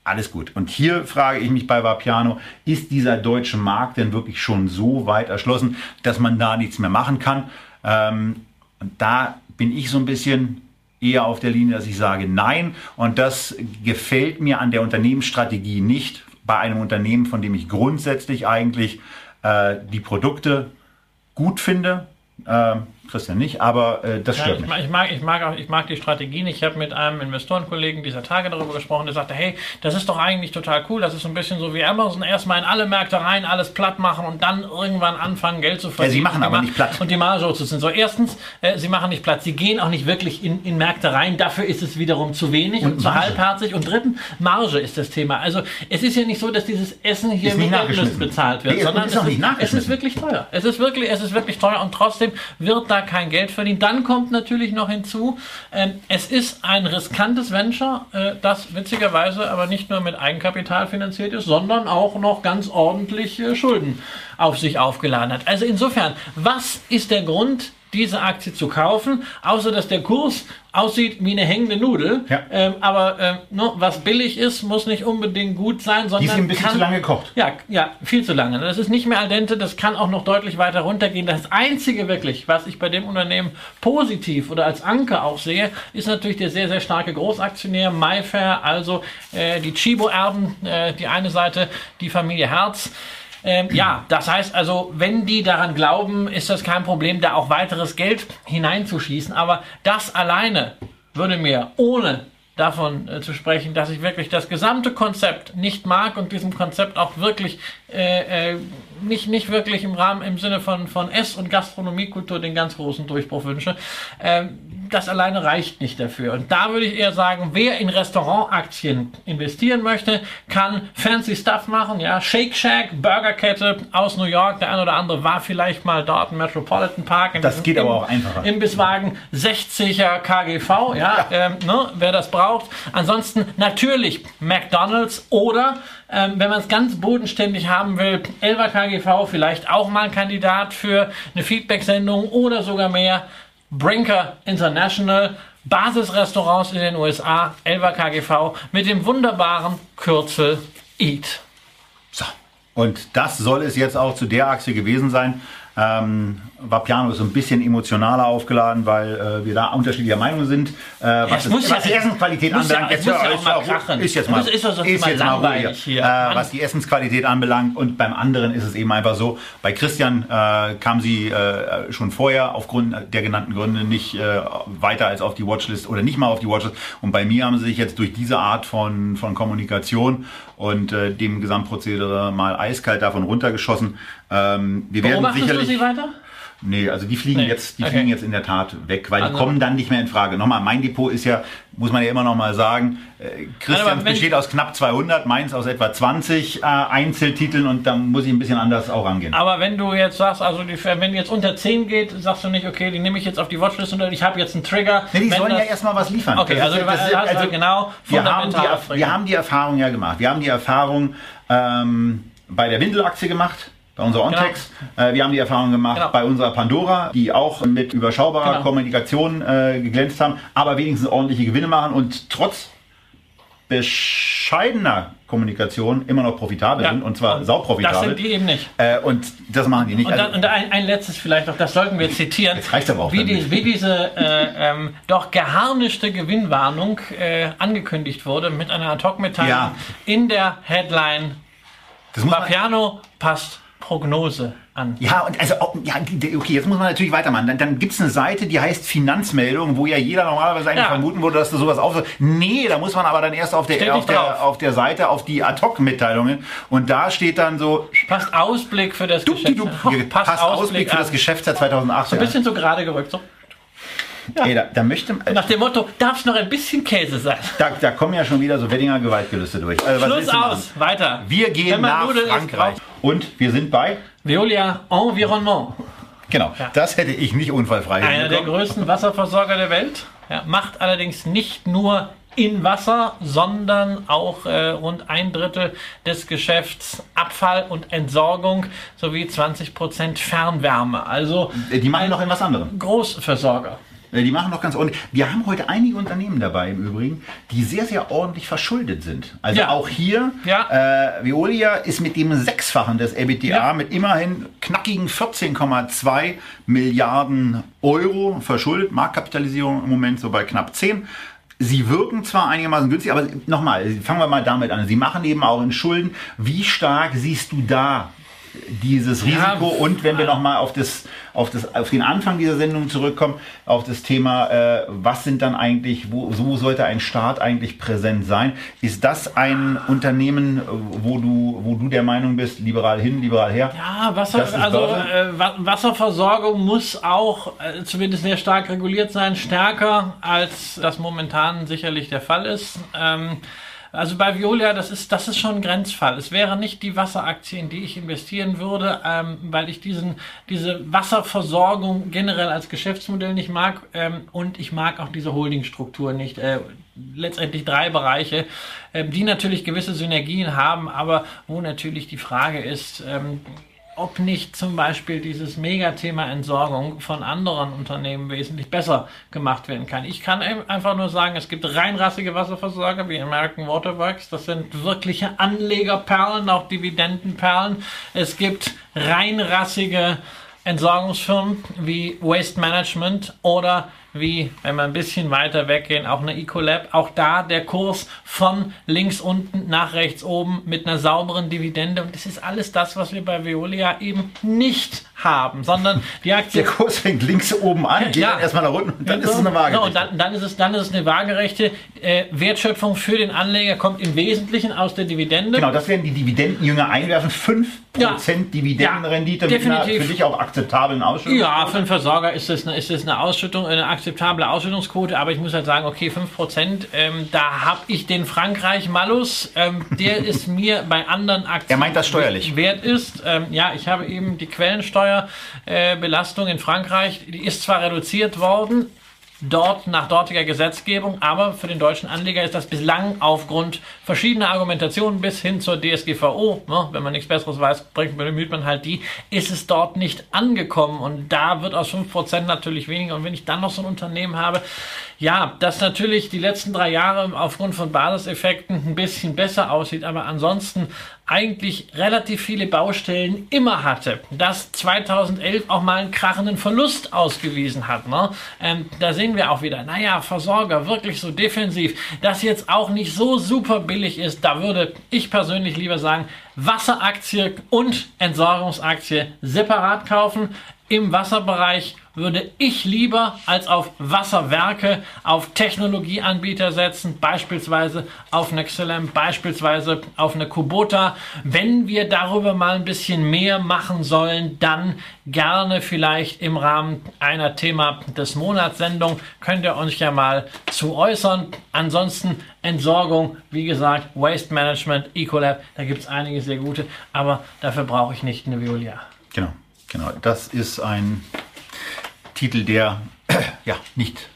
alles gut. Und hier frage ich mich bei Vapiano, ist dieser deutsche Markt denn wirklich schon so weit erschlossen, dass man da nichts mehr machen kann? Ähm, da bin ich so ein bisschen eher auf der Linie, dass ich sage nein. Und das gefällt mir an der Unternehmensstrategie nicht bei einem Unternehmen, von dem ich grundsätzlich eigentlich äh, die Produkte gut finde. Ähm, Christian nicht, aber äh, das stört ja, ich, mag, ich, mag, ich, mag auch, ich mag die Strategien. Ich habe mit einem Investorenkollegen dieser Tage darüber gesprochen, der sagte, hey, das ist doch eigentlich total cool. Das ist so ein bisschen so wie Amazon. Erstmal in alle Märkte rein, alles platt machen und dann irgendwann anfangen, Geld zu verdienen. Ja, sie machen aber nicht platt. Und die Marge zu sind. So, erstens, äh, sie machen nicht platt. Sie gehen auch nicht wirklich in, in Märkte rein. Dafür ist es wiederum zu wenig und, und zu halbherzig. Und drittens, Marge ist das Thema. Also, es ist ja nicht so, dass dieses Essen hier mit Erdnüssen bezahlt wird, nee, sondern es ist, nicht es ist wirklich teuer. Es ist wirklich, es ist wirklich teuer und trotzdem wird da kein Geld verdient. Dann kommt natürlich noch hinzu, äh, es ist ein riskantes Venture, äh, das witzigerweise aber nicht nur mit Eigenkapital finanziert ist, sondern auch noch ganz ordentlich äh, Schulden auf sich aufgeladen hat. Also insofern, was ist der Grund, diese Aktie zu kaufen, außer dass der Kurs aussieht wie eine hängende Nudel. Ja. Ähm, aber äh, no, was billig ist, muss nicht unbedingt gut sein, sondern. Die ist ein bisschen kann, zu lange gekocht. Ja, ja, viel zu lange. Das ist nicht mehr al dente, das kann auch noch deutlich weiter runtergehen. Das Einzige wirklich, was ich bei dem Unternehmen positiv oder als Anker auch sehe, ist natürlich der sehr, sehr starke Großaktionär Mayfair, also äh, die Chibo-Erben, äh, die eine Seite, die Familie Herz. Ähm, ja, das heißt also, wenn die daran glauben, ist das kein Problem, da auch weiteres Geld hineinzuschießen. Aber das alleine würde mir, ohne davon äh, zu sprechen, dass ich wirklich das gesamte Konzept nicht mag und diesem Konzept auch wirklich äh, äh, nicht, nicht wirklich im Rahmen im Sinne von, von Ess- und Gastronomiekultur den ganz großen Durchbruch wünsche. Ähm, das alleine reicht nicht dafür. Und da würde ich eher sagen, wer in Restaurantaktien investieren möchte, kann fancy Stuff machen. Ja, Shake Shack, Burgerkette aus New York. Der ein oder andere war vielleicht mal dort im Metropolitan Park. das geht aber auch einfacher. Im Bisswagen 60er KGV. Ja, ja. Ähm, ne, wer das braucht. Ansonsten natürlich McDonald's oder ähm, wenn man es ganz bodenständig haben will, Elva KGV vielleicht auch mal ein Kandidat für eine Feedback-Sendung oder sogar mehr. Brinker International, Basisrestaurants in den USA, Elva KGV mit dem wunderbaren Kürzel EAT. So. Und das soll es jetzt auch zu der Achse gewesen sein. Ähm, Vapiano ist so ein bisschen emotionaler aufgeladen, weil äh, wir da unterschiedlicher Meinung sind. Äh, was, es muss was ja, die Essensqualität anbelangt, ja, jetzt, ja, ist, ja ist, ist, jetzt mal, ist, ist, ist jetzt mal ruhig, hier. Äh, was die Essensqualität anbelangt. Und beim anderen ist es eben einfach so, bei Christian äh, kam sie äh, schon vorher aufgrund der genannten Gründe nicht äh, weiter als auf die Watchlist oder nicht mal auf die Watchlist. Und bei mir haben sie sich jetzt durch diese Art von, von Kommunikation und dem Gesamtprozedere mal eiskalt davon runtergeschossen. Ähm, wir werden sicherlich. Sie weiter? Nee, also die fliegen nee. jetzt, die okay. fliegen jetzt in der Tat weg, weil also. die kommen dann nicht mehr in Frage. Nochmal, mein Depot ist ja, muss man ja immer noch mal sagen, äh, Christian besteht aus knapp 200, meins aus etwa 20 äh, Einzeltiteln und da muss ich ein bisschen anders auch rangehen. Aber wenn du jetzt sagst, also die, wenn jetzt unter 10 geht, sagst du nicht, okay, die nehme ich jetzt auf die Watchlist und ich habe jetzt einen Trigger. Nee, die sollen ja erstmal was liefern. Okay, das also, ist, das ist, also genau wir haben, die, wir haben die Erfahrung ja gemacht. Wir haben die Erfahrung ähm, bei der Windelaktie gemacht bei unserer Ontex. Genau. Äh, wir haben die Erfahrung gemacht genau. bei unserer Pandora, die auch mit überschaubarer genau. Kommunikation äh, geglänzt haben, aber wenigstens ordentliche Gewinne machen und trotz bescheidener Kommunikation immer noch profitabel ja. sind und zwar sauprofitabel. Das sind die eben nicht. Äh, und das machen die nicht. Und, dann, also, und ein, ein, letztes vielleicht noch, das sollten wir zitieren. Das reicht aber auch wie, die, wie diese äh, ähm, doch geharnischte Gewinnwarnung äh, angekündigt wurde mit einer Ad-Hoc-Mitteilung ja. in der Headline. Das Piano passt Prognose an. Ja, und also, ja, okay, jetzt muss man natürlich weitermachen. Dann, dann gibt es eine Seite, die heißt Finanzmeldung, wo ja jeder normalerweise eigentlich ja. vermuten würde, dass du sowas auf. Nee, da muss man aber dann erst auf der, auf der, auf der Seite auf die Ad-Hoc-Mitteilungen und da steht dann so. Passt Ausblick für das Geschäftsjahr. Passt, Ausblick, Ausblick für das Geschäftsjahr 2008. So ein bisschen so gerade gerückt, so. Ja. [LAUGHS] Ey, da, da, möchte, äh, Nach dem Motto, darf es noch ein bisschen Käse sein? Da, da kommen ja schon wieder so Weddinger Gewaltgelüste durch. Also, Schluss aus, weiter. Wir gehen nach Frankreich. Und wir sind bei Veolia Environnement. Genau, Ja. das hätte ich nicht unfallfrei Einer der größten Wasserversorger der Welt. Ja, macht allerdings nicht nur in Wasser, sondern auch äh, rund ein Drittel des Geschäfts Abfall und Entsorgung sowie 20 Prozent Fernwärme. Also Äh, Die machen noch in was anderem. Großversorger. Äh, Die machen noch ganz ordentlich. Wir haben heute einige Unternehmen dabei im Übrigen, die sehr, sehr ordentlich verschuldet sind. Also Ja. auch hier, Ja. äh, Veolia ist mit dem Sechsfachen des EBITDA Ja. mit immerhin knackigen 14,2 Milliarden Euro verschuldet. Marktkapitalisierung im Moment so bei knapp 10. Sie wirken zwar einigermaßen günstig, aber nochmal, fangen wir mal damit an. Sie machen eben auch in Schulden. Wie stark siehst du da dieses Ja, Risiko? Und wenn wir nochmal auf, das, auf, das, auf den Anfang dieser Sendung zurückkommen, auf das Thema, äh, was sind dann eigentlich, wo, wo sollte ein Staat eigentlich präsent sein? Ist das ein Unternehmen, äh, wo du, wo du der Meinung bist, liberal hin, liberal her? Ja, Wasser, also äh, Wa- Wasserversorgung muss auch äh, zumindest sehr stark reguliert sein, stärker als das momentan sicherlich der Fall ist. Ähm, also bei Violia, das ist, das ist schon ein Grenzfall. Es wäre nicht die Wasseraktie, in die ich investieren würde, ähm, weil ich diesen, diese Wasserversorgung generell als Geschäftsmodell nicht mag ähm, und ich mag auch diese Holdingstruktur nicht. Äh, letztendlich drei Bereiche, ähm, die natürlich gewisse Synergien haben, aber wo natürlich die Frage ist, ähm, ob nicht zum Beispiel dieses Megathema Entsorgung von anderen Unternehmen wesentlich besser gemacht werden kann. Ich kann einfach nur sagen, es gibt reinrassige Wasserversorger wie American Waterworks. Das sind wirkliche Anlegerperlen, auch Dividendenperlen. Es gibt reinrassige Entsorgungsfirmen wie Waste Management oder wie, wenn wir ein bisschen weiter weggehen, auch eine Ecolab. Auch da der Kurs von links unten nach rechts oben mit einer sauberen Dividende. Und das ist alles das, was wir bei Veolia eben nicht haben, sondern die [LAUGHS] Aktie Der Kurs fängt links oben an, geht Ja. dann erstmal nach unten und dann ist es eine Waage. So, und dann, dann, ist es, dann ist es eine waagerechte äh, Wertschöpfung für den Anleger, kommt im Wesentlichen aus der Dividende. Genau, das werden die Dividendenjünger einwerfen. 5% Ja. Dividendenrendite Ja, mit einer definitiv. für dich auch akzeptablen Ausschüttung. Ja, für einen Versorger ist das eine, ist das eine Ausschüttung, eine akzeptable Ausschüttungsquote, aber ich muss halt sagen, okay, 5%, ähm, da habe ich den Frankreich-Malus, ähm, der [LAUGHS] ist mir bei anderen Aktien Er meint das steuerlich. wert ist. Ähm, ja, ich habe eben die Quellensteuerbelastung äh, in Frankreich, die ist zwar reduziert worden, dort nach dortiger Gesetzgebung, aber für den deutschen Anleger ist das bislang aufgrund verschiedener Argumentationen bis hin zur DSGVO, ne, wenn man nichts Besseres weiß, bemüht man halt die, ist es dort nicht angekommen und da wird aus 5% natürlich weniger und wenn ich dann noch so ein Unternehmen habe, ja, das natürlich die letzten drei Jahre aufgrund von Basiseffekten ein bisschen besser aussieht, aber ansonsten eigentlich relativ viele Baustellen immer hatte, das 2011 auch mal einen krachenden Verlust ausgewiesen hat. Ne? Ähm, da sehen wir auch wieder, naja, Versorger wirklich so defensiv, das jetzt auch nicht so super billig ist, da würde ich persönlich lieber sagen, Wasseraktie und Entsorgungsaktie separat kaufen. Im Wasserbereich würde ich lieber als auf Wasserwerke, auf Technologieanbieter setzen, beispielsweise auf eine Xylem, beispielsweise auf eine Kubota. Wenn wir darüber mal ein bisschen mehr machen sollen, dann gerne vielleicht im Rahmen einer Thema des Monatssendung könnt ihr uns ja mal zu äußern. Ansonsten Entsorgung, wie gesagt, Waste Management, Ecolab, da gibt es einige sehr gute, aber dafür brauche ich nicht eine Violia. Genau, genau. Das ist ein Titel, der [CLEARS THROAT] ja nicht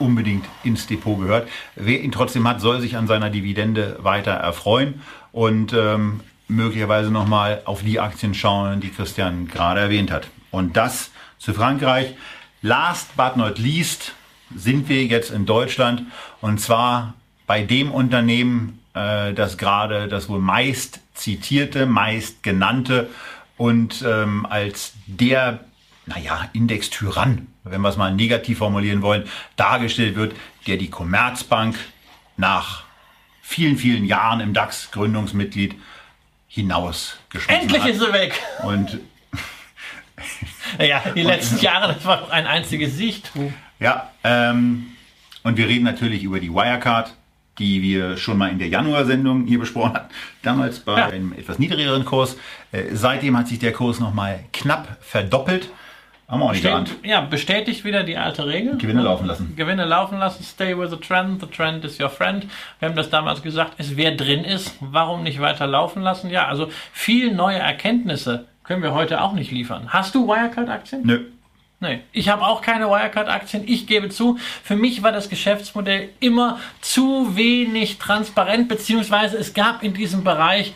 unbedingt ins Depot gehört. Wer ihn trotzdem hat, soll sich an seiner Dividende weiter erfreuen und ähm, möglicherweise nochmal auf die Aktien schauen, die Christian gerade erwähnt hat. Und das zu Frankreich. Last but not least sind wir jetzt in Deutschland und zwar bei dem Unternehmen, äh, das gerade das wohl meist zitierte, meist genannte und ähm, als der, naja, Index-Tyrann, wenn wir es mal negativ formulieren wollen, dargestellt wird, der die Commerzbank nach vielen, vielen Jahren im DAX Gründungsmitglied hinausgeschmissen Endlich hat. ist sie weg! Und [LAUGHS] Ja, die letzten Jahre, das war ein einziges Siechtum. Ja, ähm, und wir reden natürlich über die Wirecard, die wir schon mal in der Januar-Sendung hier besprochen hatten. Damals bei Ja. einem etwas niedrigeren Kurs. Äh, seitdem hat sich der Kurs nochmal knapp verdoppelt. Haben wir auch nicht geahnt. Ja, bestätigt wieder die alte Regel. Gewinne laufen lassen. Gewinne laufen lassen, stay with the trend, the trend is your friend. Wir haben das damals gesagt, es wer drin ist, warum nicht weiter laufen lassen? Ja, also viel neue Erkenntnisse können wir heute auch nicht liefern. Hast du Wirecard-Aktien? Nö. Nee, ich habe auch keine Wirecard-Aktien. Ich gebe zu, für mich war das Geschäftsmodell immer zu wenig transparent, beziehungsweise es gab in diesem Bereich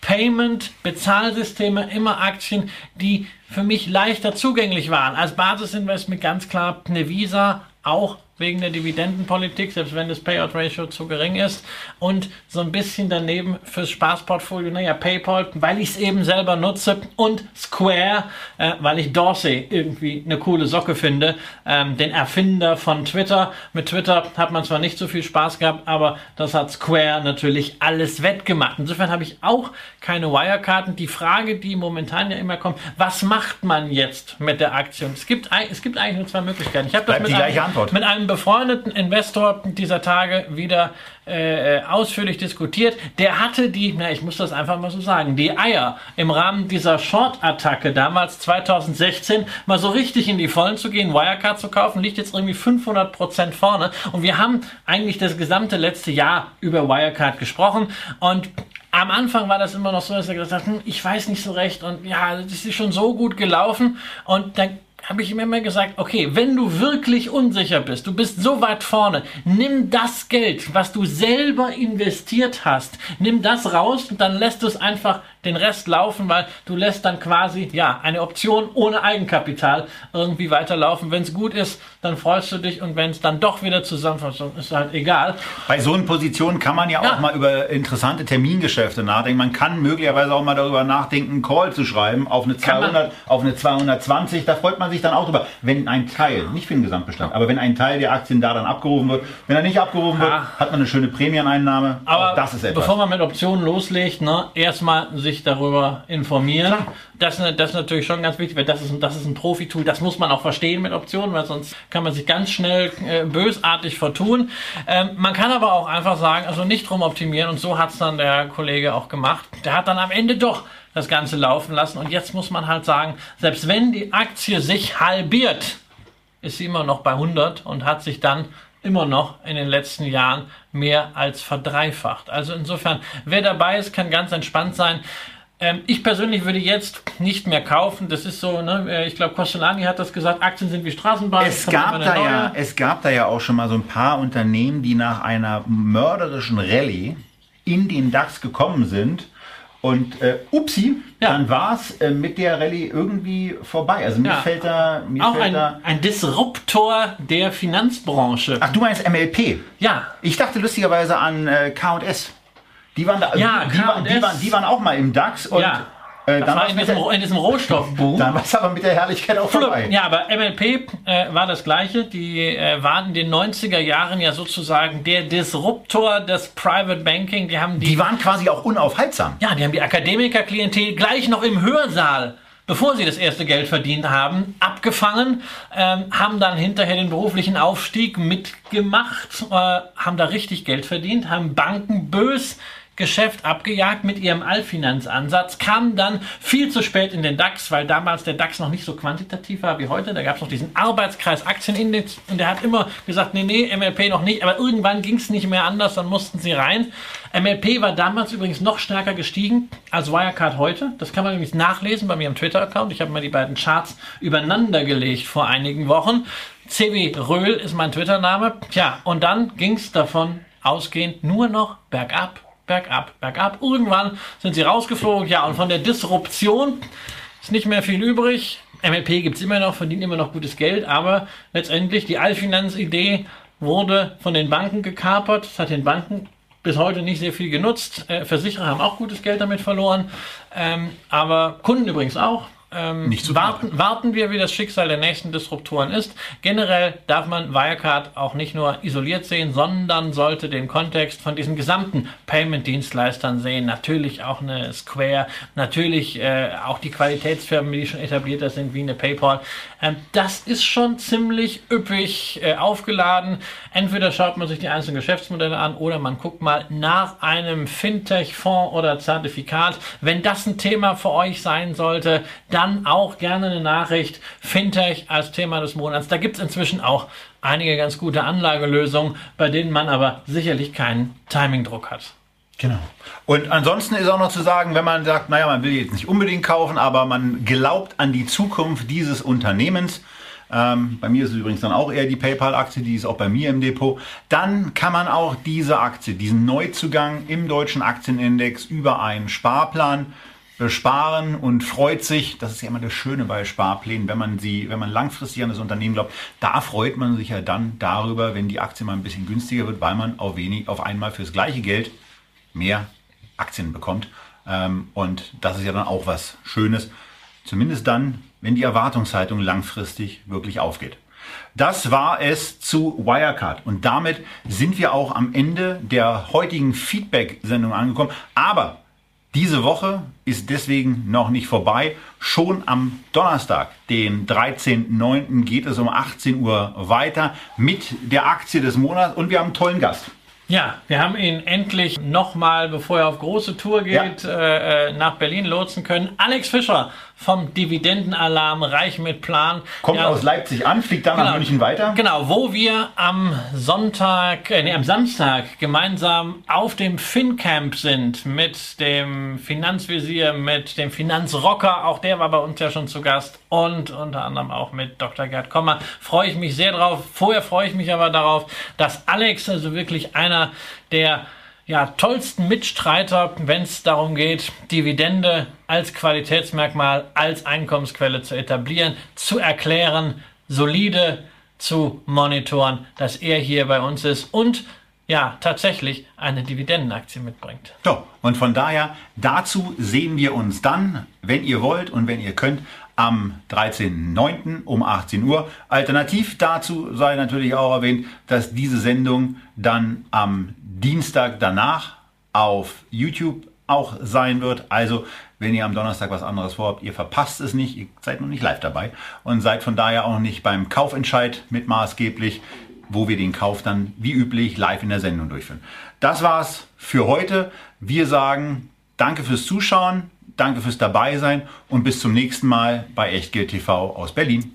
Payment, Bezahlsysteme, immer Aktien, die für mich leichter zugänglich waren. Als Basisinvestment ganz klar eine Visa, auch wegen der Dividendenpolitik, selbst wenn das Payout-Ratio zu gering ist. Und so ein bisschen daneben fürs Spaßportfolio, naja, PayPal, weil ich es eben selber nutze und Square, äh, weil ich Dorsey irgendwie eine coole Socke finde, ähm, den Erfinder von Twitter. Mit Twitter hat man zwar nicht so viel Spaß gehabt, aber das hat Square natürlich alles wettgemacht. Insofern habe ich auch keine Wirekarten. Die Frage, die momentan ja immer kommt, was macht man jetzt mit der Aktie? es gibt, es gibt eigentlich nur zwei Möglichkeiten. Ich habe das mit einem, mit einem befreundeten Investor dieser Tage wieder äh, ausführlich diskutiert. Der hatte die, na, ich muss das einfach mal so sagen, die Eier im Rahmen dieser Short-Attacke damals 2016 mal so richtig in die Vollen zu gehen, Wirecard zu kaufen, liegt jetzt irgendwie 500 Prozent vorne. Und wir haben eigentlich das gesamte letzte Jahr über Wirecard gesprochen und am Anfang war das immer noch so, dass er gesagt hat, hm, ich weiß nicht so recht und ja, das ist schon so gut gelaufen und dann habe ich ihm immer gesagt, okay, wenn du wirklich unsicher bist, du bist so weit vorne, nimm das Geld, was du selber investiert hast, nimm das raus und dann lässt du es einfach den Rest laufen, weil du lässt dann quasi, ja, eine Option ohne Eigenkapital irgendwie weiterlaufen. Wenn es gut ist, dann freust du dich und wenn es dann doch wieder zusammenfällt, ist halt egal. Bei so einer Position kann man ja, ja, auch mal über interessante Termingeschäfte nachdenken. Man kann möglicherweise auch mal darüber nachdenken, einen Call zu schreiben auf eine 200, auf eine 220. Da freut man sich dann auch drüber, wenn ein Teil, nicht für den Gesamtbestand, aber wenn ein Teil der Aktien da dann abgerufen wird. Wenn er nicht abgerufen wird, hat man eine schöne Prämieneinnahme. Aber auch das ist etwas. bevor man mit Optionen loslegt, ne, erstmal sich sich darüber informieren. Das, das ist natürlich schon ganz wichtig, weil das ist, das ist ein Profi-Tool. Das muss man auch verstehen mit Optionen, weil sonst kann man sich ganz schnell äh, bösartig vertun. Ähm, man kann aber auch einfach sagen, also nicht drum optimieren und so hat es dann der Kollege auch gemacht. Der hat dann am Ende doch das Ganze laufen lassen und jetzt muss man halt sagen, selbst wenn die Aktie sich halbiert, ist sie immer noch bei 100 und hat sich dann immer noch in den letzten Jahren mehr als verdreifacht. Also insofern, wer dabei ist, kann ganz entspannt sein. Ähm, ich persönlich würde jetzt nicht mehr kaufen. Das ist so, ne, äh, ich glaube, Costolani hat das gesagt, Aktien sind wie Straßenbahnen. Es gab, da ja, es gab da ja auch schon mal so ein paar Unternehmen, die nach einer mörderischen Rallye in den DAX gekommen sind und äh, upsi, ja. dann war es äh, mit der Rallye irgendwie vorbei. Also mir ja. fällt da. Mir Auch fällt ein, da ein Disruptor der Finanzbranche. Ach, du meinst MLP? Ja. Ich dachte lustigerweise an äh, KS. Die waren da, ja, die, die, waren, die, waren, die waren auch mal im DAX und ja. Äh, das war in diesem, in diesem Rohstoffboom. Dann war es aber mit der Herrlichkeit auch vorbei. Ja, aber MLP äh, war das Gleiche. Die äh, waren in den 90er Jahren ja sozusagen der Disruptor des Private Banking. Die, haben die, die waren quasi auch unaufhaltsam. Ja, die haben die Akademikerklientel gleich noch im Hörsaal bevor sie das erste Geld verdient haben, abgefangen, ähm, haben dann hinterher den beruflichen Aufstieg mitgemacht, äh, haben da richtig Geld verdient, haben Banken bös Geschäft abgejagt mit ihrem Allfinanzansatz, kam dann viel zu spät in den DAX, weil damals der DAX noch nicht so quantitativ war wie heute. Da gab es noch diesen Arbeitskreis Aktienindex und der hat immer gesagt, nee, nee, MLP noch nicht, aber irgendwann ging es nicht mehr anders, dann mussten sie rein. MLP war damals übrigens noch stärker gestiegen als Wirecard heute. Das kann man übrigens nachlesen bei mir im Twitter-Account. Ich habe mal die beiden Charts übereinander gelegt vor einigen Wochen. CW Röhl ist mein Twitter-Name. Tja, und dann ging es davon ausgehend nur noch bergab bergab, bergab. Irgendwann sind sie rausgeflogen. Ja, und von der Disruption ist nicht mehr viel übrig. MLP gibt es immer noch, verdient immer noch gutes Geld, aber letztendlich die Allfinanz-Idee wurde von den Banken gekapert. Das hat den Banken bis heute nicht sehr viel genutzt. Äh, Versicherer haben auch gutes Geld damit verloren, ähm, aber Kunden übrigens auch. Ähm, Nicht warten, warten wir, wie das Schicksal der nächsten Disruptoren ist. Generell darf man Wirecard auch nicht nur isoliert sehen, sondern sollte den Kontext von diesen gesamten Payment-Dienstleistern sehen. Natürlich auch eine Square, natürlich äh, auch die Qualitätsfirmen, die schon etablierter sind, wie eine PayPal. Ähm, das ist schon ziemlich üppig äh, aufgeladen. Entweder schaut man sich die einzelnen Geschäftsmodelle an oder man guckt mal nach einem Fintech-Fonds oder Zertifikat. Wenn das ein Thema für euch sein sollte, dann auch gerne eine Nachricht. Fintech als Thema des Monats. Da gibt es inzwischen auch einige ganz gute Anlagelösungen, bei denen man aber sicherlich keinen Timingdruck hat. Genau. Und ansonsten ist auch noch zu sagen, wenn man sagt, naja, man will jetzt nicht unbedingt kaufen, aber man glaubt an die Zukunft dieses Unternehmens, ähm, bei mir ist es übrigens dann auch eher die PayPal-Aktie, die ist auch bei mir im Depot. Dann kann man auch diese Aktie, diesen Neuzugang im deutschen Aktienindex über einen Sparplan besparen und freut sich, das ist ja immer das Schöne bei Sparplänen, wenn man sie, wenn man langfristig an das Unternehmen glaubt, da freut man sich ja dann darüber, wenn die Aktie mal ein bisschen günstiger wird, weil man auf wenig, auf einmal fürs gleiche Geld mehr Aktien bekommt. Ähm, und das ist ja dann auch was Schönes. Zumindest dann, wenn die Erwartungshaltung langfristig wirklich aufgeht. Das war es zu Wirecard. Und damit sind wir auch am Ende der heutigen Feedback-Sendung angekommen. Aber diese Woche ist deswegen noch nicht vorbei. Schon am Donnerstag, den 13.09., geht es um 18 Uhr weiter mit der Aktie des Monats und wir haben einen tollen Gast. Ja, wir haben ihn endlich nochmal, bevor er auf große Tour geht, ja. äh, äh nach Berlin lotsen können. Alex Fischer vom Dividendenalarm Reich mit Plan. Kommt ja, aus Leipzig an, fliegt dann genau, nach München weiter. Genau, wo wir am Sonntag, äh, nee, am Samstag gemeinsam auf dem FinCamp sind mit dem Finanzvisier, mit dem Finanzrocker. Auch der war bei uns ja schon zu Gast und unter anderem auch mit Dr. Gerd Kommer. Freue ich mich sehr drauf. Vorher freue ich mich aber darauf, dass Alex also wirklich einer der ja, tollsten Mitstreiter, wenn es darum geht, Dividende als Qualitätsmerkmal, als Einkommensquelle zu etablieren, zu erklären, solide zu monitoren, dass er hier bei uns ist und ja, tatsächlich eine Dividendenaktie mitbringt. So, und von daher, dazu sehen wir uns dann, wenn ihr wollt und wenn ihr könnt, am 13.09. um 18 Uhr. Alternativ dazu sei natürlich auch erwähnt, dass diese Sendung dann am Dienstag danach auf YouTube auch sein wird. Also, wenn ihr am Donnerstag was anderes vorhabt, ihr verpasst es nicht, ihr seid noch nicht live dabei und seid von daher auch nicht beim Kaufentscheid mit maßgeblich, wo wir den Kauf dann wie üblich live in der Sendung durchführen. Das war's für heute. Wir sagen Danke fürs Zuschauen, danke fürs Dabeisein und bis zum nächsten Mal bei Echtgeld TV aus Berlin.